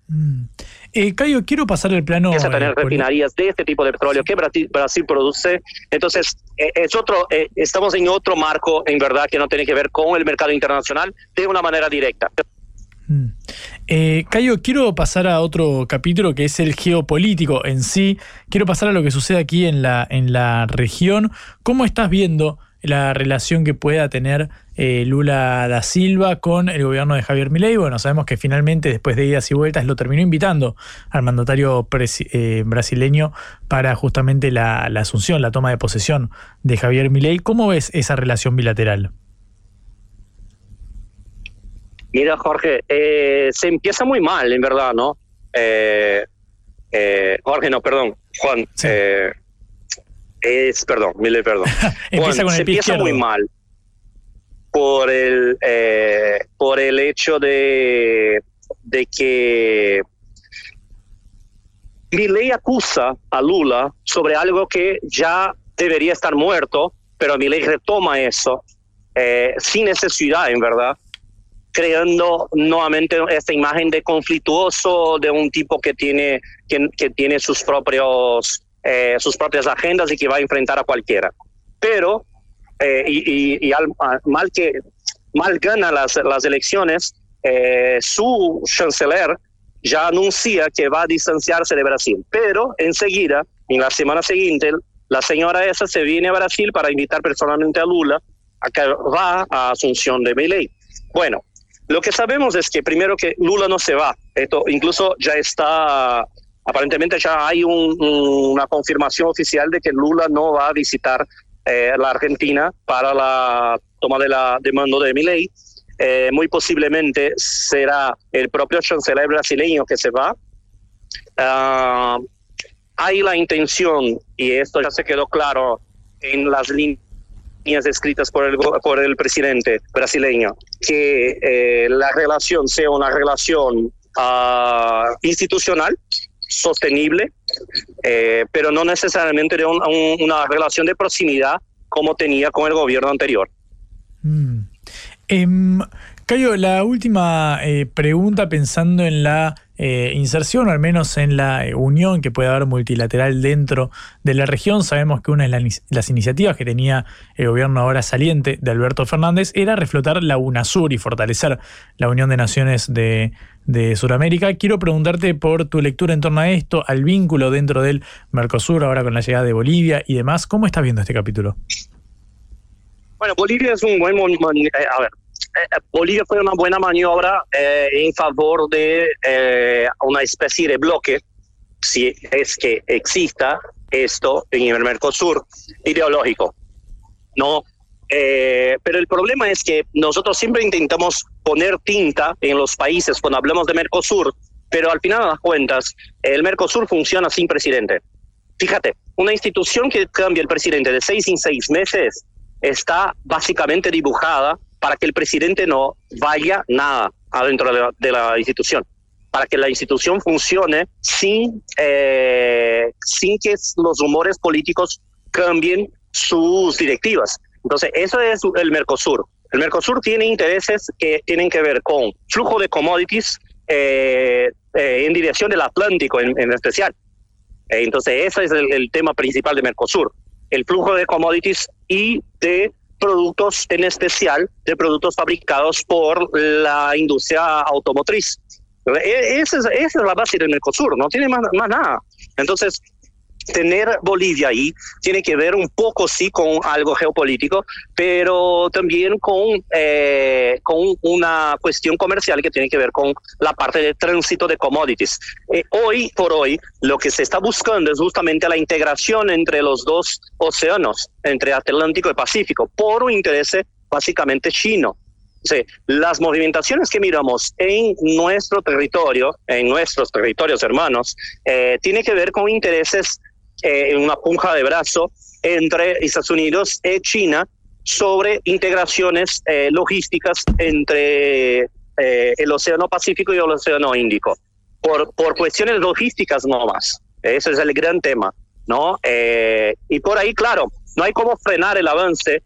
Mm. Eh, Cayo, quiero pasar el plano. Empieza a tener eh, refinerías de este tipo de petróleo que Brasil, Brasil produce. Entonces, eh, es otro, eh, estamos en otro marco, en verdad, que no tiene que ver con el mercado internacional de una manera directa. Mm. Eh, Cayo, quiero pasar a otro capítulo que es el geopolítico en sí. Quiero pasar a lo que sucede aquí en la, en la región. ¿Cómo estás viendo la relación que pueda tener eh, Lula da Silva con el gobierno de Javier Milei. Bueno, sabemos que finalmente, después de idas y vueltas, lo terminó invitando al mandatario eh, brasileño para justamente la, la, asunción, la toma de posesión de Javier Milei. ¿Cómo ves esa relación bilateral? Mira, Jorge, eh, se empieza muy mal, en verdad, ¿no? Eh, eh, Jorge, no, perdón, Juan. Sí. es, perdón, Milei, perdón. [LAUGHS] empieza Juan, con el se empieza izquierdo. muy mal por el, por el hecho de, de que Milei acusa a Lula sobre algo que ya debería estar muerto, pero Milei retoma eso eh, sin necesidad, en verdad, creando nuevamente esta imagen de conflictuoso, de un tipo que tiene, que, que tiene sus, propios, eh, sus propias agendas y que va a enfrentar a cualquiera. Pero eh, y, al, mal que mal gana las, las elecciones, eh, su chanceler ya anuncia que va a distanciarse de Brasil. Pero enseguida, en la semana siguiente, la señora esa se viene a Brasil para invitar personalmente a Lula a que va a Asunción de Milei. Bueno, lo que sabemos es que primero que Lula no se va. Esto incluso ya está, aparentemente ya hay un, una confirmación oficial de que Lula no va a visitar eh, la Argentina para la toma de la de mando de Milei. Eh, muy posiblemente será el propio chanceler brasileño que se va. Uh, hay la intención, y esto ya se quedó claro en las líneas escritas por el, por el presidente brasileño, que eh, la relación sea una relación uh, institucional, sostenible, eh, pero no necesariamente una relación de proximidad como tenía con el gobierno anterior. Mm. Eh, Cayo, la última eh, pregunta pensando en la eh, inserción o al menos en la eh, unión que puede haber multilateral dentro de la región. Sabemos que una de la, las iniciativas que tenía el gobierno ahora saliente de Alberto Fernández era reflotar la UNASUR y fortalecer la Unión de Naciones de, de Sudamérica. Quiero preguntarte por tu lectura en torno a esto, al vínculo dentro del Mercosur, ahora con la llegada de Bolivia y demás. ¿Cómo estás viendo este capítulo? Bueno, Bolivia es un buen... A ver, Bolivia fue una buena maniobra eh, en favor de eh, una especie de bloque, si es que exista esto en el Mercosur, ideológico. No, pero el problema es que nosotros siempre intentamos poner tinta en los países cuando hablamos de Mercosur, pero al final de las cuentas, el Mercosur funciona sin presidente. Fíjate, una institución que cambia el presidente de seis en seis meses está básicamente dibujada para que el presidente no vaya nada adentro de la, institución, para que la institución funcione sin, eh, sin que los rumores políticos cambien sus directivas. Entonces, eso es el Mercosur. El Mercosur tiene intereses que tienen que ver con flujo de commodities eh, eh, en dirección del Atlántico en, en especial. entonces, ese es el tema principal de Mercosur, el flujo de commodities y de productos en especial de productos fabricados por la industria automotriz. Esa es, esa es la base del Mercosur, no tiene más, más nada. Entonces, tener Bolivia ahí tiene que ver un poco, sí, con algo geopolítico, pero también con, eh, con una cuestión comercial que tiene que ver con la parte de tránsito de commodities. Eh, hoy por hoy, lo que se está buscando es justamente la integración entre los dos océanos, entre Atlántico y Pacífico, por un interés básicamente chino. Sí, las movimentaciones que miramos en nuestro territorio, en nuestros territorios hermanos, eh, tiene que ver con intereses eh, una punja de brazo entre Estados Unidos y China sobre integraciones eh, logísticas entre eh, el Océano Pacífico y el Océano Índico. Por, por cuestiones logísticas no más. Ese es el gran tema, ¿no? y por ahí, claro, no hay cómo frenar el avance,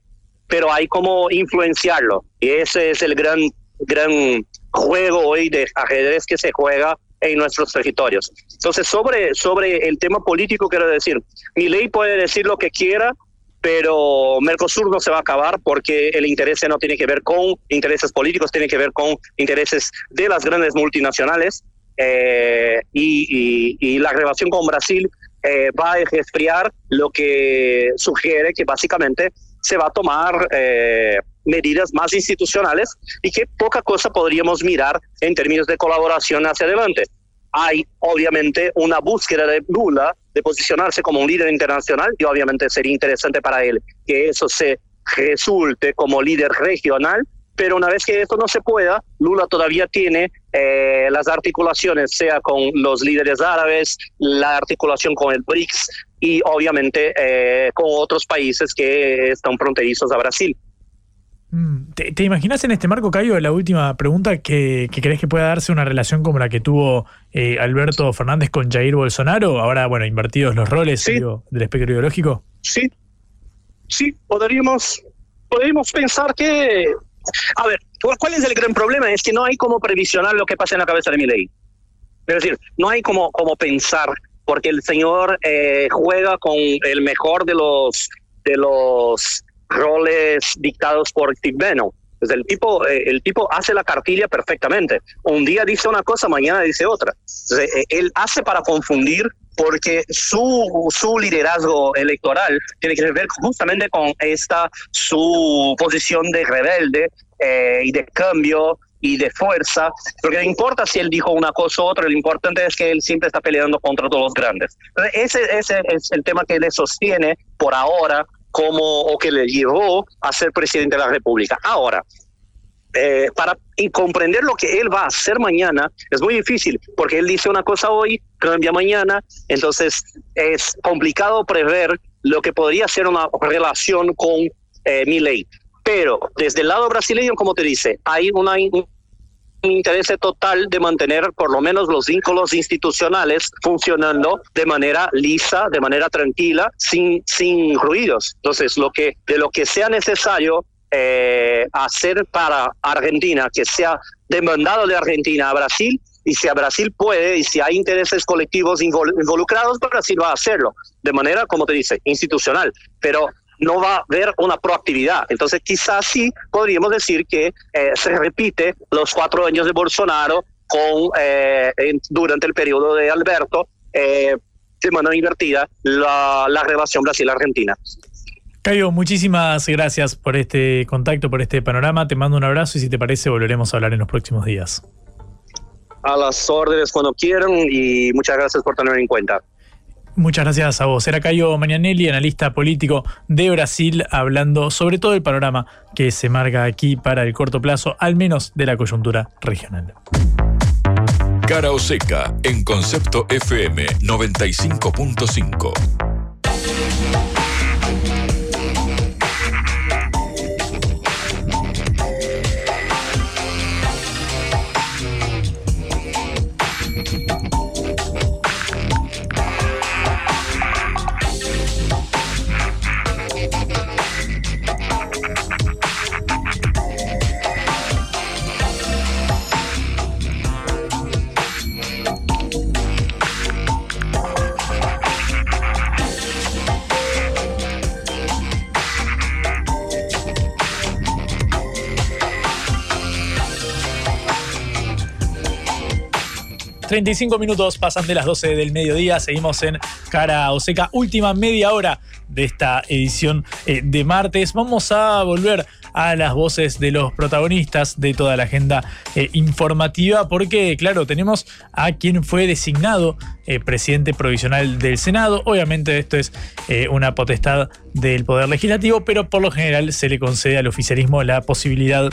pero hay cómo influenciarlo. Y ese es el gran, gran juego hoy de ajedrez que se juega en nuestros territorios. Entonces, sobre, sobre el tema político, quiero decir, mi ley puede decir lo que quiera, pero Mercosur no se va a acabar porque el interés no tiene que ver con intereses políticos, tiene que ver con intereses de las grandes multinacionales eh, y, y, la relación con Brasil eh, va a resfriar, lo que sugiere que básicamente se va a tomar eh, medidas más institucionales y que poca cosa podríamos mirar en términos de colaboración hacia adelante. Hay obviamente una búsqueda de Lula de posicionarse como un líder internacional y obviamente sería interesante para él que eso se resulte como líder regional, pero una vez que esto no se pueda, Lula todavía tiene eh, las articulaciones, sea con los líderes árabes, la articulación con el BRICS y obviamente eh, con otros países que están fronterizos a Brasil. Mm, ¿Te, imaginas en este marco, Cayo, la última pregunta, que, crees que pueda darse una relación como la que tuvo eh, Alberto Fernández con Jair Bolsonaro? Ahora, bueno, invertidos los roles del espectro ideológico. Sí, sí, podríamos, podríamos pensar que... A ver, ¿cuál es el gran problema? Es que no hay como previsionar lo que pasa en la cabeza de mi ley. Es decir, no hay como, como pensar, porque el señor eh, juega con el mejor de los, de los roles dictados por Bannon. Entonces el tipo, eh, el tipo hace la cartilla perfectamente. Un día dice una cosa, mañana dice otra. Entonces, eh, él hace para confundir porque su, su liderazgo electoral tiene que ver justamente con esta su posición de rebelde eh, y de cambio y de fuerza, porque no importa si él dijo una cosa u otra, lo importante es que él siempre está peleando contra todos los grandes. ese es el tema que le sostiene por ahora como o que le llevó a ser presidente de la República. Ahora, eh, para comprender lo que él va a hacer mañana es muy difícil, porque él dice una cosa hoy, cambia mañana, entonces es complicado prever lo que podría ser una relación con eh, mi ley. Pero desde el lado brasileño, como te dice, hay una, interés total de mantener por lo menos los vínculos institucionales funcionando de manera lisa, de manera tranquila, sin, sin ruidos. Entonces, lo que, de lo que sea necesario eh, hacer para Argentina, que sea demandado de Argentina a Brasil, y si a Brasil puede, y si hay intereses colectivos involucrados, Brasil va a hacerlo, de manera, como te dice, institucional. Pero no va a haber una proactividad. Entonces, quizás sí podríamos decir que eh, se repite los cuatro años de Bolsonaro con eh, durante el periodo de Alberto, eh, de invertida, la, la relación Brasil-Argentina. Cayo, muchísimas gracias por este contacto, por este panorama. Te mando un abrazo y si te parece volveremos a hablar en los próximos días. A las órdenes cuando quieran y muchas gracias por tener en cuenta. Muchas gracias a vos. Era Cayo Mañanelli, analista político de Brasil, hablando sobre todo el panorama que se marca aquí para el corto plazo, al menos de la coyuntura regional. Cara o seca en concepto FM 95.5. 35 minutos pasan de las 12 del mediodía. Seguimos en Cara Oseca, última media hora de esta edición eh, de martes. Vamos a volver a las voces de los protagonistas de toda la agenda eh, informativa, porque, claro, tenemos a quien fue designado eh, presidente provisional del Senado. Obviamente, esto es una potestad del Poder Legislativo, pero por lo general se le concede al oficialismo la posibilidad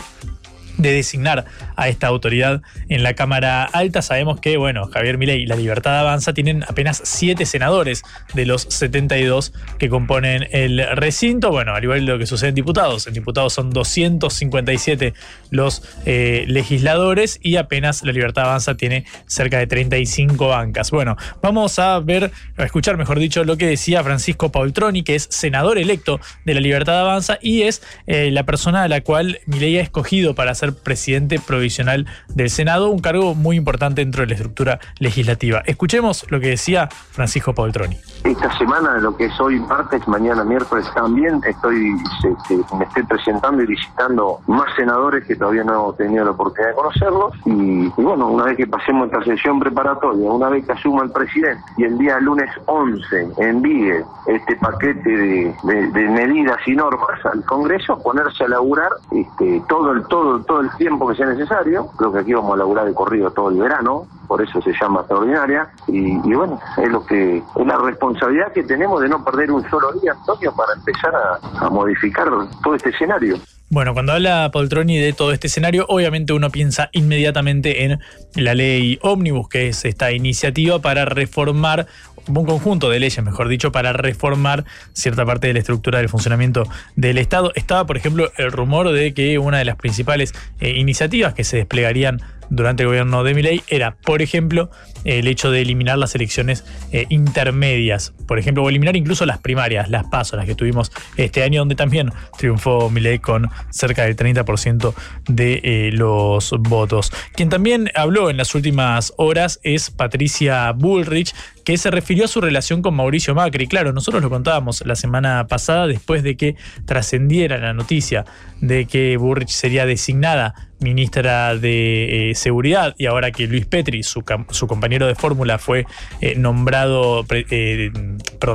de designar a esta autoridad en la Cámara Alta. Sabemos que, bueno, Javier Milei y la Libertad Avanza tienen apenas siete senadores de los 72 que componen el recinto. Bueno, al igual de lo que sucede en diputados. En diputados son 257 los eh, legisladores y apenas la Libertad Avanza tiene cerca de 35 bancas. Bueno, vamos a ver, a escuchar, mejor dicho, lo que decía Francisco Paultroni, que es senador electo de la Libertad Avanza y es eh, la persona a la cual Milei ha escogido para ser presidente provisional del Senado, un cargo muy importante dentro de la estructura legislativa. Escuchemos lo que decía Francisco Paultroni. Esta semana, lo que es hoy martes, mañana miércoles también, estoy se- me estoy presentando y visitando más senadores que todavía no he tenido la oportunidad de conocerlos. Y, bueno, una vez que pasemos esta sesión preparatoria, una vez que asuma el presidente y el día lunes 11 envíe este paquete de, de- de medidas y normas al Congreso, ponerse a laburar este, todo el todo todo el tiempo que sea necesario. Creo que aquí vamos a laburar de corrido todo el verano, por eso se llama extraordinaria. Y, y bueno, es lo que es la responsabilidad que tenemos de no perder un solo día, Antonio, para empezar a, modificar todo este escenario. Bueno, cuando habla Poltroni de todo este escenario, obviamente uno piensa inmediatamente en la ley Omnibus, que es esta iniciativa para reformar un conjunto de leyes, mejor dicho, para reformar cierta parte de la estructura del funcionamiento del Estado. Estaba, por ejemplo, el rumor de que una de las principales eh, iniciativas que se desplegarían durante el gobierno de Milei era, por ejemplo, el hecho de eliminar las elecciones eh, intermedias, por ejemplo, o eliminar incluso las primarias, las pasos, las que tuvimos este año, donde también triunfó Milei con cerca del 30% de eh, los votos. Quien también habló en las últimas horas es Patricia Bullrich, que se refirió a su relación con Mauricio Macri. Claro, nosotros lo contábamos la semana pasada después de que trascendiera la noticia de que Bullrich sería designada ministra de eh, Seguridad y ahora que Luis Petri, su, compañero de fórmula, fue eh, nombrado eh,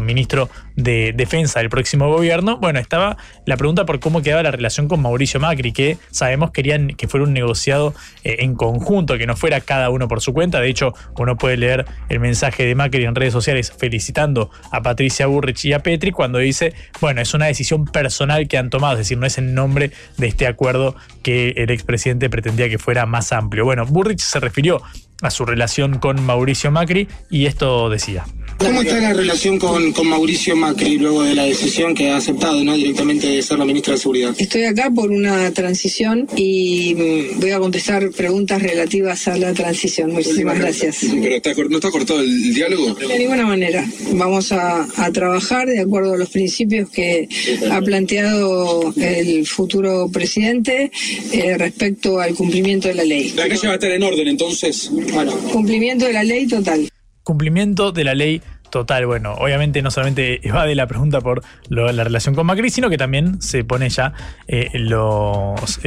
ministro de Defensa del próximo gobierno, bueno, estaba la pregunta por cómo quedaba la relación con Mauricio Macri, que sabemos querían que fuera un negociado en conjunto, que no fuera cada uno por su cuenta. De hecho, uno puede leer el mensaje de Macri en redes sociales felicitando a Patricia Burrich y a Petri cuando dice, bueno, es una decisión personal que han tomado, es decir, no es en nombre de este acuerdo que el expresidente pretendía que fuera más amplio. Bueno, Burrich se refirió a su relación con Mauricio Macri y esto decía. ¿Cómo está la relación con, con Mauricio Macri luego de la decisión que ha aceptado ¿no? directamente de ser la ministra de Seguridad? Estoy acá por una transición y mm, voy a contestar preguntas relativas a la transición. Muchísimas gracias. Pero está no está cortado el diálogo. De ninguna manera. Vamos a, a trabajar de acuerdo a los principios que ha planteado el futuro presidente eh, respecto al cumplimiento de la ley. La calle va a estar en orden entonces. Bueno, cumplimiento de la ley total. Cumplimiento de la ley total. Bueno, obviamente no solamente evade la pregunta por la relación con Macri, sino que también se pone ya eh, los,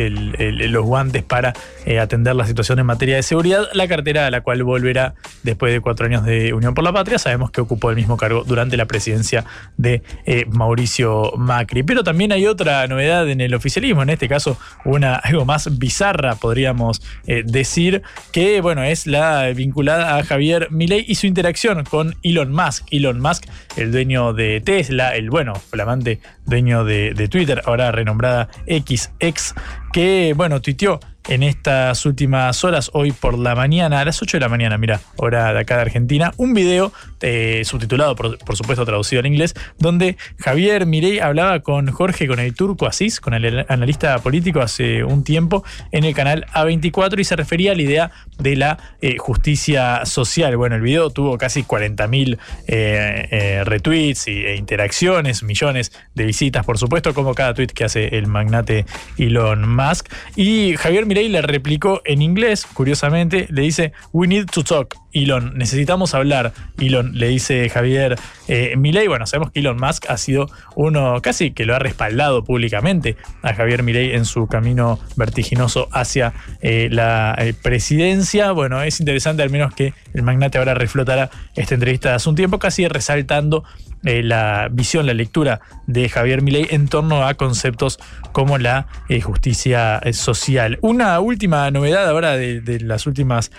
guantes para eh, atender la situación en materia de seguridad. La cartera a la cual volverá después de cuatro años de Unión por la Patria. Sabemos que ocupó el mismo cargo durante la presidencia de eh, Mauricio Macri. Pero también hay otra novedad en el oficialismo, en este caso una algo más bizarra, podríamos decir, que bueno, es la vinculada a Javier Milei y su interacción con Elon Musk. Elon Musk, el dueño de Tesla, el bueno, flamante dueño de, de Twitter, ahora renombrada XX, que bueno, tuiteó en estas últimas horas, hoy por la mañana, a las 8 de la mañana, mira, hora de acá de Argentina, un video eh, subtitulado, por, supuesto traducido al inglés, donde Javier Mirey hablaba con Jorge, con el turco Asís, con el analista político hace un tiempo, en el canal A24 y se refería a la idea de la eh, justicia social. Bueno, el video tuvo casi 40.000 eh, eh, retweets e interacciones, millones de visitas, por supuesto, como cada tweet que hace el magnate Elon Musk. Y Javier Mirey le replicó en inglés, curiosamente, le dice, We need to talk. Elon, necesitamos hablar. Elon, le dice Javier eh, Milei. Bueno, sabemos que Elon Musk ha sido uno casi que lo ha respaldado públicamente a Javier Milei en su camino vertiginoso hacia eh, la eh, presidencia. Bueno, es interesante al menos que el magnate ahora reflotara esta entrevista hace un tiempo, casi resaltando eh, la visión, la lectura de Javier Milei en torno a conceptos como la justicia social. Una última novedad ahora de, de las últimas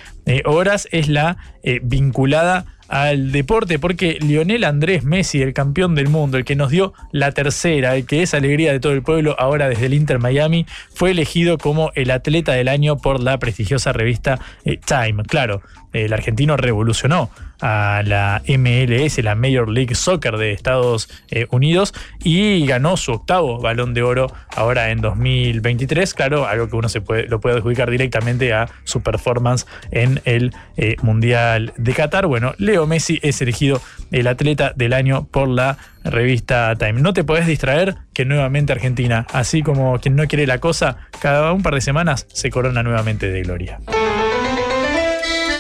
horas es la eh, vinculada al deporte, porque Lionel Andrés Messi, el campeón del mundo, el que nos dio la tercera, el que es alegría de todo el pueblo ahora desde el Inter Miami, fue elegido como el atleta del año por la prestigiosa revista eh, Time. Claro, el argentino revolucionó a la MLS, la Major League Soccer de Estados eh, Unidos, y ganó su octavo balón de oro ahora en 2023. Claro, algo que uno se puede, lo puede adjudicar directamente a su performance en el eh, Mundial de Qatar. Bueno, Leo Messi es elegido el atleta del año por la revista Time. No te podés distraer que nuevamente Argentina, así como quien no quiere la cosa, cada un par de semanas se corona nuevamente de gloria.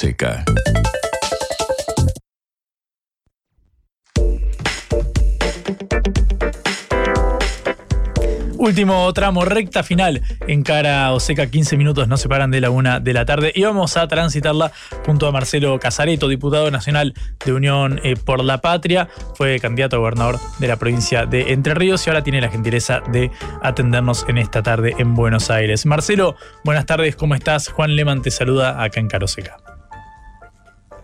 Cara o seca. Último tramo, recta final en cara o seca, 15 minutos no se paran de la una de la tarde y vamos a transitarla junto a Marcelo Casareto, diputado nacional de Unión eh, por la Patria, fue candidato a gobernador de la provincia de Entre Ríos y ahora tiene la gentileza de atendernos en esta tarde en Buenos Aires. Marcelo, buenas tardes, ¿cómo estás? Juan Leman te saluda acá en Cara o Seca.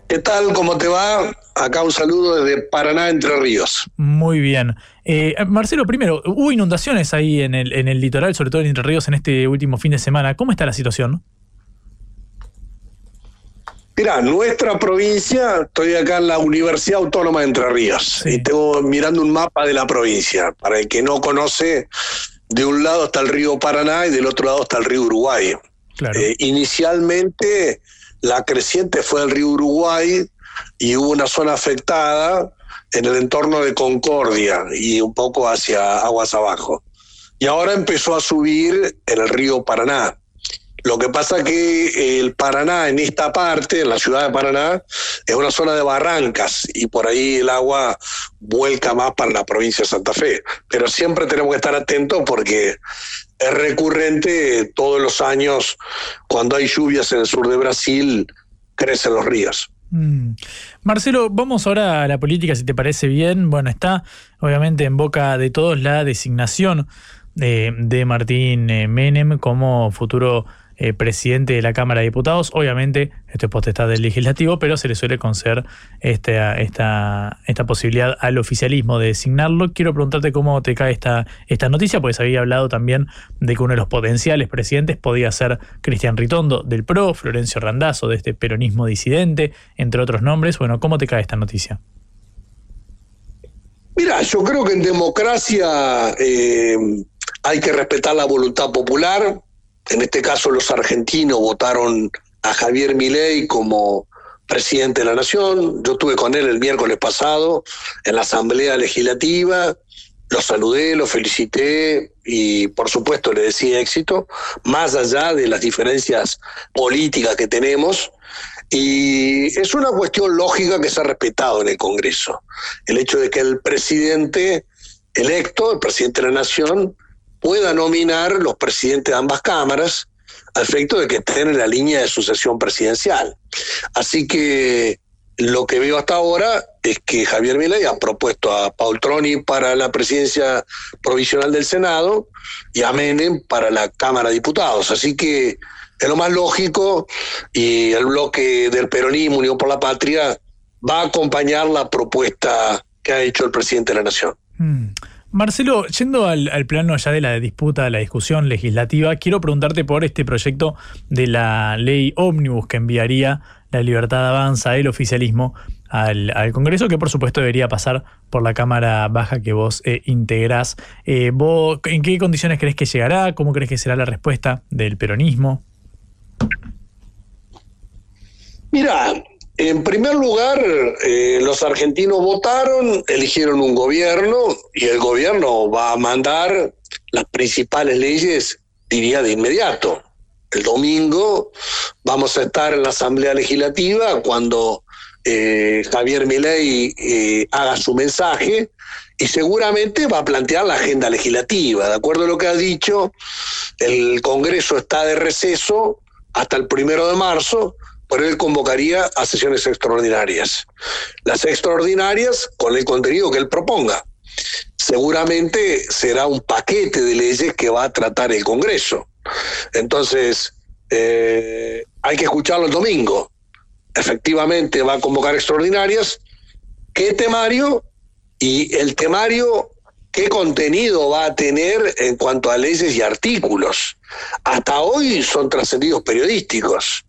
¿Qué tal? ¿Cómo te va? Acá un saludo desde Paraná, Entre Ríos. Muy bien. Eh, Marcelo, primero, hubo inundaciones ahí en el, en el litoral, sobre todo en Entre Ríos, en este último fin de semana. ¿Cómo está la situación? Mira, nuestra provincia, estoy acá en la Universidad Autónoma de Entre Ríos y tengo mirando un mapa de la provincia. Para el que no conoce, de un lado está el río Paraná y del otro lado está el río Uruguay. Eh, inicialmente la creciente fue el río Uruguay y hubo una zona afectada en el entorno de Concordia y un poco hacia aguas abajo. Y ahora empezó a subir en el río Paraná. Lo que pasa que el Paraná en esta parte, en la ciudad de Paraná, es una zona de barrancas y por ahí el agua vuelca más para la provincia de Santa Fe. Pero siempre tenemos que estar atentos porque es recurrente todos los años, cuando hay lluvias en el sur de Brasil, crecen los ríos. Mm. Marcelo, vamos ahora a la política, si te parece bien. Bueno, está obviamente en boca de todos la designación eh, de Martín eh, Menem como futuro eh, presidente de la Cámara de Diputados. Obviamente, esto es potestad del legislativo, pero se le suele conceder esta, esta, esta posibilidad al oficialismo de designarlo. Quiero preguntarte cómo te cae esta, esta noticia, pues había hablado también de que uno de los potenciales presidentes podía ser Cristian Ritondo del PRO, Florencio Randazzo de este peronismo disidente, entre otros nombres. Bueno, ¿cómo te cae esta noticia? Mira, yo creo que en democracia eh, hay que respetar la voluntad popular, en este caso los argentinos votaron a Javier Milei como presidente de la Nación. Yo estuve con él el miércoles pasado en la Asamblea Legislativa, lo saludé, lo felicité y por supuesto le decía éxito, más allá de las diferencias políticas que tenemos. Y es una cuestión lógica que se ha respetado en el Congreso. El hecho de que el presidente electo, el presidente de la Nación, pueda nominar los presidentes de ambas cámaras al efecto de que estén en la línea de sucesión presidencial. Así que lo que veo hasta ahora es que Javier Milei ha propuesto a Paul Troni para la presidencia provisional del Senado y a Menem para la Cámara de Diputados. Así que es lo más lógico y el bloque del peronismo, Unión por la Patria, va a acompañar la propuesta que ha hecho el presidente de la Nación. Mm. Marcelo, yendo al, plano ya de la disputa, de la discusión legislativa, quiero preguntarte por este proyecto de la ley ómnibus que enviaría la libertad avanza, el oficialismo, al, Congreso, que por supuesto debería pasar por la Cámara Baja que vos eh, integrás. Eh, ¿vos, ¿En qué condiciones crees que llegará? ¿Cómo crees que será la respuesta del peronismo? Mira, en primer lugar, eh, los argentinos votaron, eligieron un gobierno y el gobierno va a mandar las principales leyes, diría, de inmediato. El domingo vamos a estar en la Asamblea Legislativa cuando eh, Javier Milei eh, haga su mensaje y seguramente va a plantear la agenda legislativa. De acuerdo a lo que ha dicho, el Congreso está de receso hasta el primero de marzo por él convocaría a sesiones extraordinarias. Las extraordinarias con el contenido que él proponga. Seguramente será un paquete de leyes que va a tratar el Congreso. Entonces, eh, hay que escucarlo el domingo. Efectivamente va a convocar extraordinarias. ¿Qué temario? Y el temario qué contenido va a tener en cuanto a leyes y artículos. Hasta hoy son trascendidos periodísticos.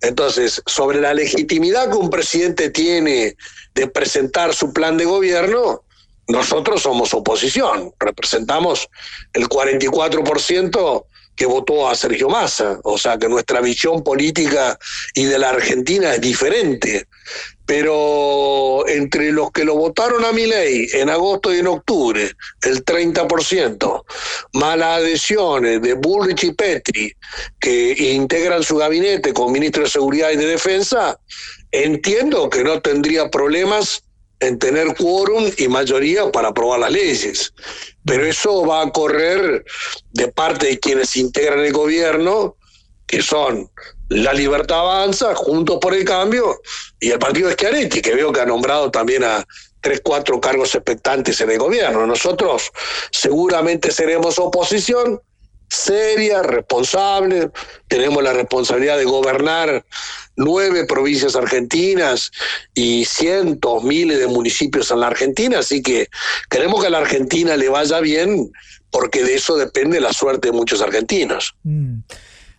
Entonces, sobre la legitimidad que un presidente tiene de presentar su plan de gobierno, nosotros somos oposición, representamos el 44% que votó a Sergio Massa, o sea que nuestra visión política y de la Argentina es diferente pero entre los que lo votaron a mi ley en agosto y en octubre, el 30%, más las adhesiones de Bullrich y Petri, que integran su gabinete con ministro de Seguridad y de Defensa, entiendo que no tendría problemas en tener quórum y mayoría para aprobar las leyes. Pero eso va a correr de parte de quienes integran el gobierno, que son la Libertad Avanza, Juntos por el Cambio y el Partido de Schiaretti, que veo que ha nombrado también a tres, cuatro cargos expectantes en el gobierno. Nosotros seguramente seremos oposición seria, responsable, tenemos la responsabilidad de gobernar nueve provincias argentinas y cientos, miles de municipios en la Argentina, así que queremos que a la Argentina le vaya bien porque de eso depende la suerte de muchos argentinos. Mm.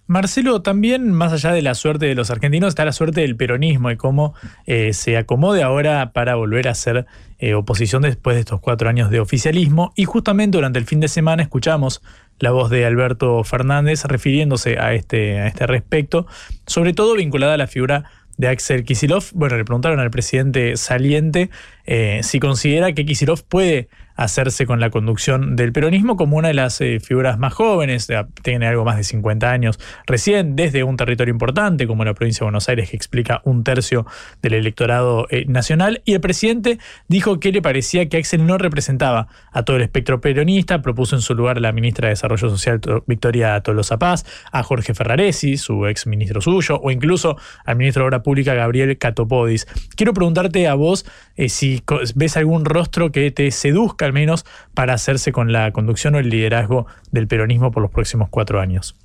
Marcelo, también más allá de la suerte de los argentinos, está la suerte del peronismo y cómo eh, se acomode ahora para volver a ser eh, oposición después de estos cuatro años de oficialismo. Y justamente durante el fin de semana escuchamos la voz de Alberto Fernández refiriéndose a este, a este respecto, sobre todo vinculada a la figura de Axel Kisilov. Bueno, le preguntaron al presidente saliente eh, si considera que Kisilov puede hacerse con la conducción del peronismo como una de las eh, figuras más jóvenes, tiene algo más de 50 años recién, desde un territorio importante como la provincia de Buenos Aires, que explica un tercio del electorado eh, nacional, y el presidente dijo que le parecía que Axel no representaba a todo el espectro peronista, propuso en su lugar a la ministra de Desarrollo Social Victoria Tolosa Paz, a Jorge Ferraresi, su ex ministro suyo, o incluso al ministro de Obra Pública Gabriel Catopodis. Quiero preguntarte a vos eh, si ves algún rostro que te seduzca al menos para hacerse con la conducción o el liderazgo del peronismo por los próximos cuatro años?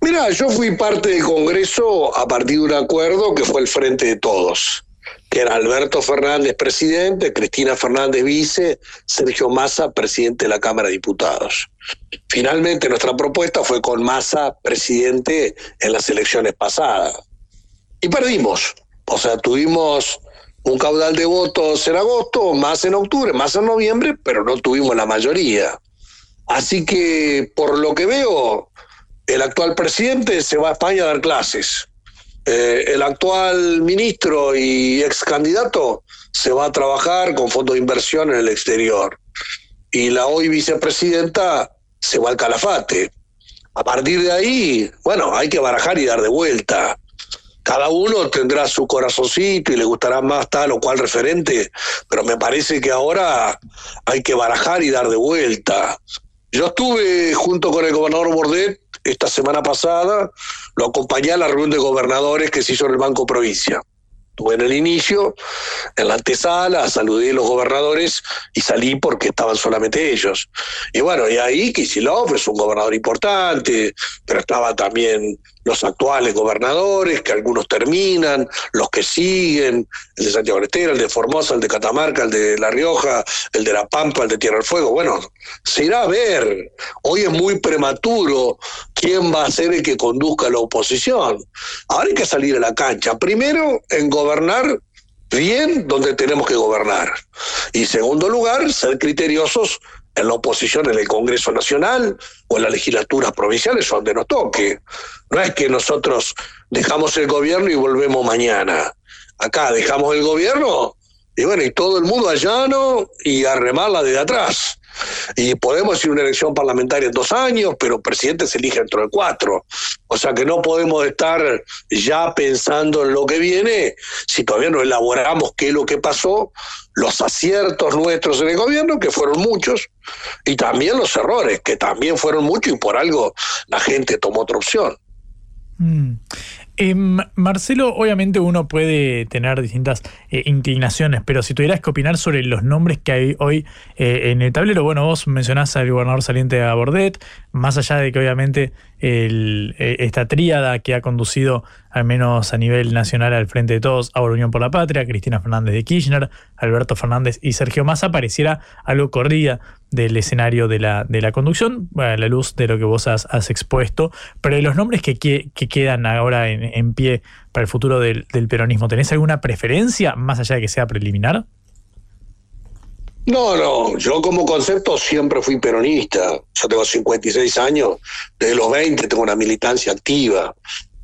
Mira, yo fui parte del Congreso a partir de un acuerdo que fue el Frente de Todos, que era Alberto Fernández presidente, Cristina Fernández vice, Sergio Massa presidente de la Cámara de Diputados. Finalmente nuestra propuesta fue con Massa presidente en las elecciones pasadas. Y perdimos. O sea, tuvimos un caudal de votos en agosto, más en octubre, más en noviembre, pero no tuvimos la mayoría. Así que, por lo que veo, el actual presidente se va a España a dar clases. Eh, el actual ministro y ex candidato se va a trabajar con fondos de inversión en el exterior. Y la hoy vicepresidenta se va al calafate. A partir de ahí, bueno, hay que barajar y dar de vuelta. Cada uno tendrá su corazoncito y le gustará más tal o cual referente, pero me parece que ahora hay que barajar y dar de vuelta. Yo estuve junto con el gobernador Bordet esta semana pasada, lo acompañé a la reunión de gobernadores que se hizo en el Banco Provincia. Estuve en el inicio, en la antesala, saludé a los gobernadores y salí porque estaban solamente ellos. Y bueno, y ahí Kisilov es un gobernador importante, pero estaba también los actuales gobernadores, que algunos terminan, los que siguen, el de Santiago del Estero, el de Formosa, el de Catamarca, el de La Rioja, el de La Pampa, el de Tierra del Fuego. Bueno, se irá a ver. Hoy es muy prematuro quién va a ser el que conduzca la oposición. Ahora hay que salir a la cancha. Primero, en gobernar bien donde tenemos que gobernar. Y segundo lugar, ser criteriosos en la oposición en el Congreso Nacional o en las legislaturas provinciales donde nos toque. No es que nosotros dejamos el gobierno y volvemos mañana. Acá dejamos el gobierno y bueno, y todo el mundo allano y a remarla desde atrás. Y podemos ir una elección parlamentaria en dos años, pero presidente se elige dentro de cuatro. O sea que no podemos estar ya pensando en lo que viene si todavía no elaboramos qué es lo que pasó, los aciertos nuestros en el gobierno, que fueron muchos, y también los errores, que también fueron muchos y por algo la gente tomó otra opción. Mm. Em, Marcelo, obviamente uno puede tener distintas eh, inclinaciones, pero si tuvieras que opinar sobre los nombres que hay hoy eh, en el tablero, bueno, vos mencionás al gobernador saliente de Bordet, más allá de que obviamente eh, esta tríada que ha conducido al menos a nivel nacional al frente de todos a Unión por la Patria, Cristina Fernández de Kirchner, Alberto Fernández y Sergio Massa, pareciera algo corrida del escenario de la, de la conducción, a la luz de lo que vos has, expuesto, pero de los nombres que, que, quedan ahora en, pie para el futuro del, del peronismo, ¿tenés alguna preferencia más allá de que sea preliminar? No, no, yo como concepto siempre fui peronista. Yo tengo 56 años, desde los 20 tengo una militancia activa.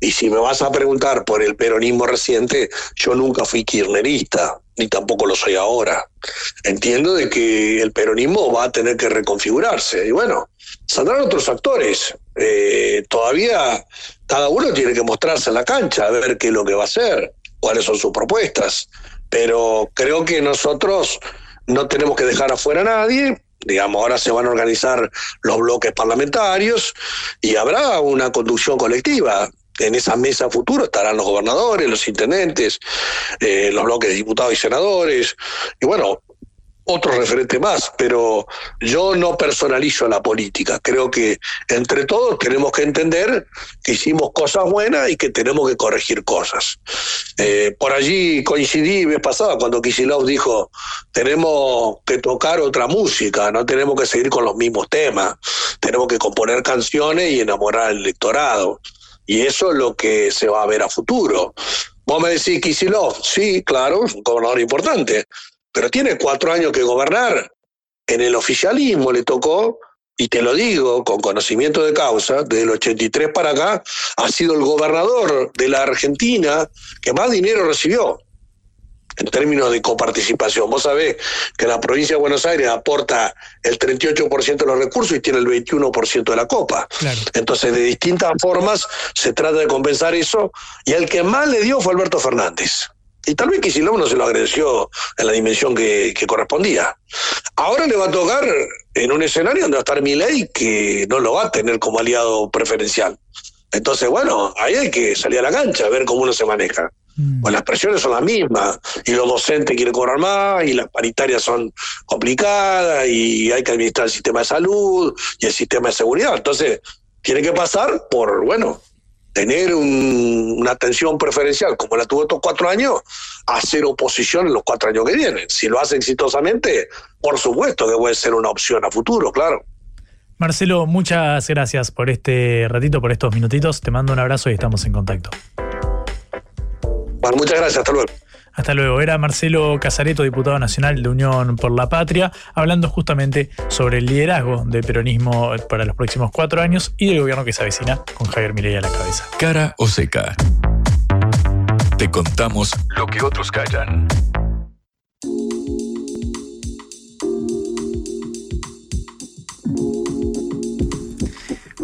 Y si me vas a preguntar por el peronismo reciente, yo nunca fui kirchnerista, ni tampoco lo soy ahora. Entiendo de que el peronismo va a tener que reconfigurarse. Y bueno, saldrán otros actores. Eh, todavía cada uno tiene que mostrarse en la cancha, a ver qué es lo que va a hacer, cuáles son sus propuestas. Pero creo que nosotros no tenemos que dejar afuera a nadie. Digamos, ahora se van a organizar los bloques parlamentarios y habrá una conducción colectiva en esa mesa futuro estarán los gobernadores, los intendentes, eh, los bloques de diputados y senadores, y bueno, otro referente más, pero yo no personalizo la política. Creo que entre todos tenemos que entender que hicimos cosas buenas y que tenemos que corregir cosas. Eh, por allí coincidí vez pasada cuando Kisilov dijo, tenemos que tocar otra música, no tenemos que seguir con los mismos temas, tenemos que componer canciones y enamorar al electorado. Y eso es lo que se va a ver a futuro. Vos me decís Kisilov, sí, claro, un gobernador importante, pero tiene cuatro años que gobernar. En el oficialismo le tocó, y te lo digo con conocimiento de causa, desde el 83 para acá, ha sido el gobernador de la Argentina que más dinero recibió en términos de coparticipación. Vos sabés que la provincia de Buenos Aires aporta el 38% de los recursos y tiene el 21% de la copa. Entonces, de distintas formas se trata de compensar eso y el que más le dio fue Alberto Fernández. Y tal vez Kicillof no se lo agradeció en la dimensión que, correspondía. Ahora le va a tocar en un escenario donde va a estar Milei, que no lo va a tener como aliado preferencial. Entonces, bueno, ahí hay que salir a la cancha, a ver cómo uno se maneja. Pues las presiones son las mismas, y los docentes quieren cobrar más, y las paritarias son complicadas, y hay que administrar el sistema de salud y el sistema de seguridad. Entonces, tiene que pasar por, bueno, tener un- una atención preferencial como la tuvo estos cuatro años, hacer oposición en los cuatro años que vienen. Si lo hace exitosamente, por supuesto que puede ser una opción a futuro, claro. Marcelo, muchas gracias por este ratito, por estos minutitos. Te mando un abrazo y estamos en contacto. Bueno, muchas gracias, hasta luego. Hasta luego. Era Marcelo Casareto, diputado nacional de Unión por la Patria, hablando justamente sobre el liderazgo del peronismo para los próximos cuatro años y del gobierno que se avecina con Javier Milei a la cabeza. Cara o seca. Te contamos lo que otros callan.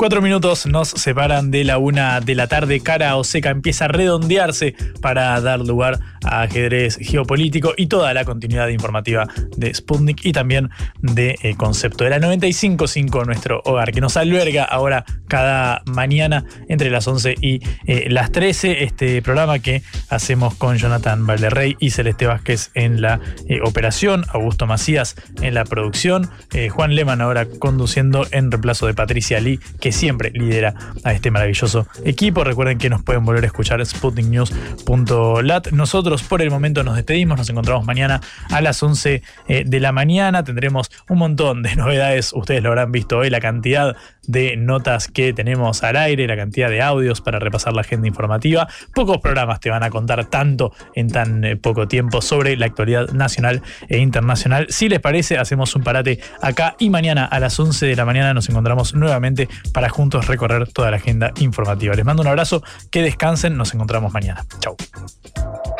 Cuatro minutos nos separan de la una de la tarde. Cara o seca empieza a redondearse para dar lugar a ajedrez geopolítico y toda la continuidad informativa de Sputnik y también de eh, concepto de la 95.5, nuestro hogar, que nos alberga ahora cada mañana entre las 11 y eh, las 13. Este programa que hacemos con Jonathan Valderrey y Celeste Vázquez en la eh, operación, Augusto Macías en la producción, eh, Juan Leman ahora conduciendo en reemplazo de Patricia Lee, que siempre lidera a este maravilloso equipo. Recuerden que nos pueden volver a escuchar sputniknews.lat. Nosotros por el momento nos despedimos, nos encontramos mañana a las 11 eh, de la mañana. Tendremos un montón de [LAUGHS] novedades, ustedes lo habrán visto hoy, la cantidad de notas que tenemos al aire, la cantidad de audios para repasar la agenda informativa. Pocos programas te van a contar tanto en tan eh, poco tiempo sobre la actualidad nacional e internacional. Si les parece, hacemos un parate acá y mañana a las 11 de la mañana nos encontramos nuevamente para juntos recorrer toda la agenda informativa. Les mando un abrazo, que descansen, nos encontramos mañana. Chau.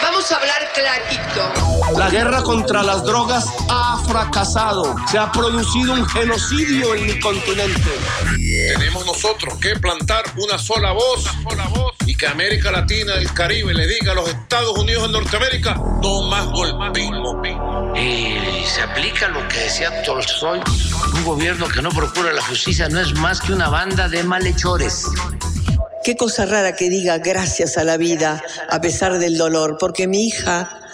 Vamos a hablar clarito. La guerra contra las drogas ha fracasado. Se ha producido un genocidio en mi continente. Tenemos nosotros que plantar una sola voz, y que América Latina, el Caribe, le diga a los Estados Unidos de Norteamérica, no más golpismo. Y se aplica lo que decía Tolstoy, un gobierno que no procura la justicia no es más que una banda de malhechores. Qué cosa rara que diga gracias a la vida a pesar del dolor, porque mi hija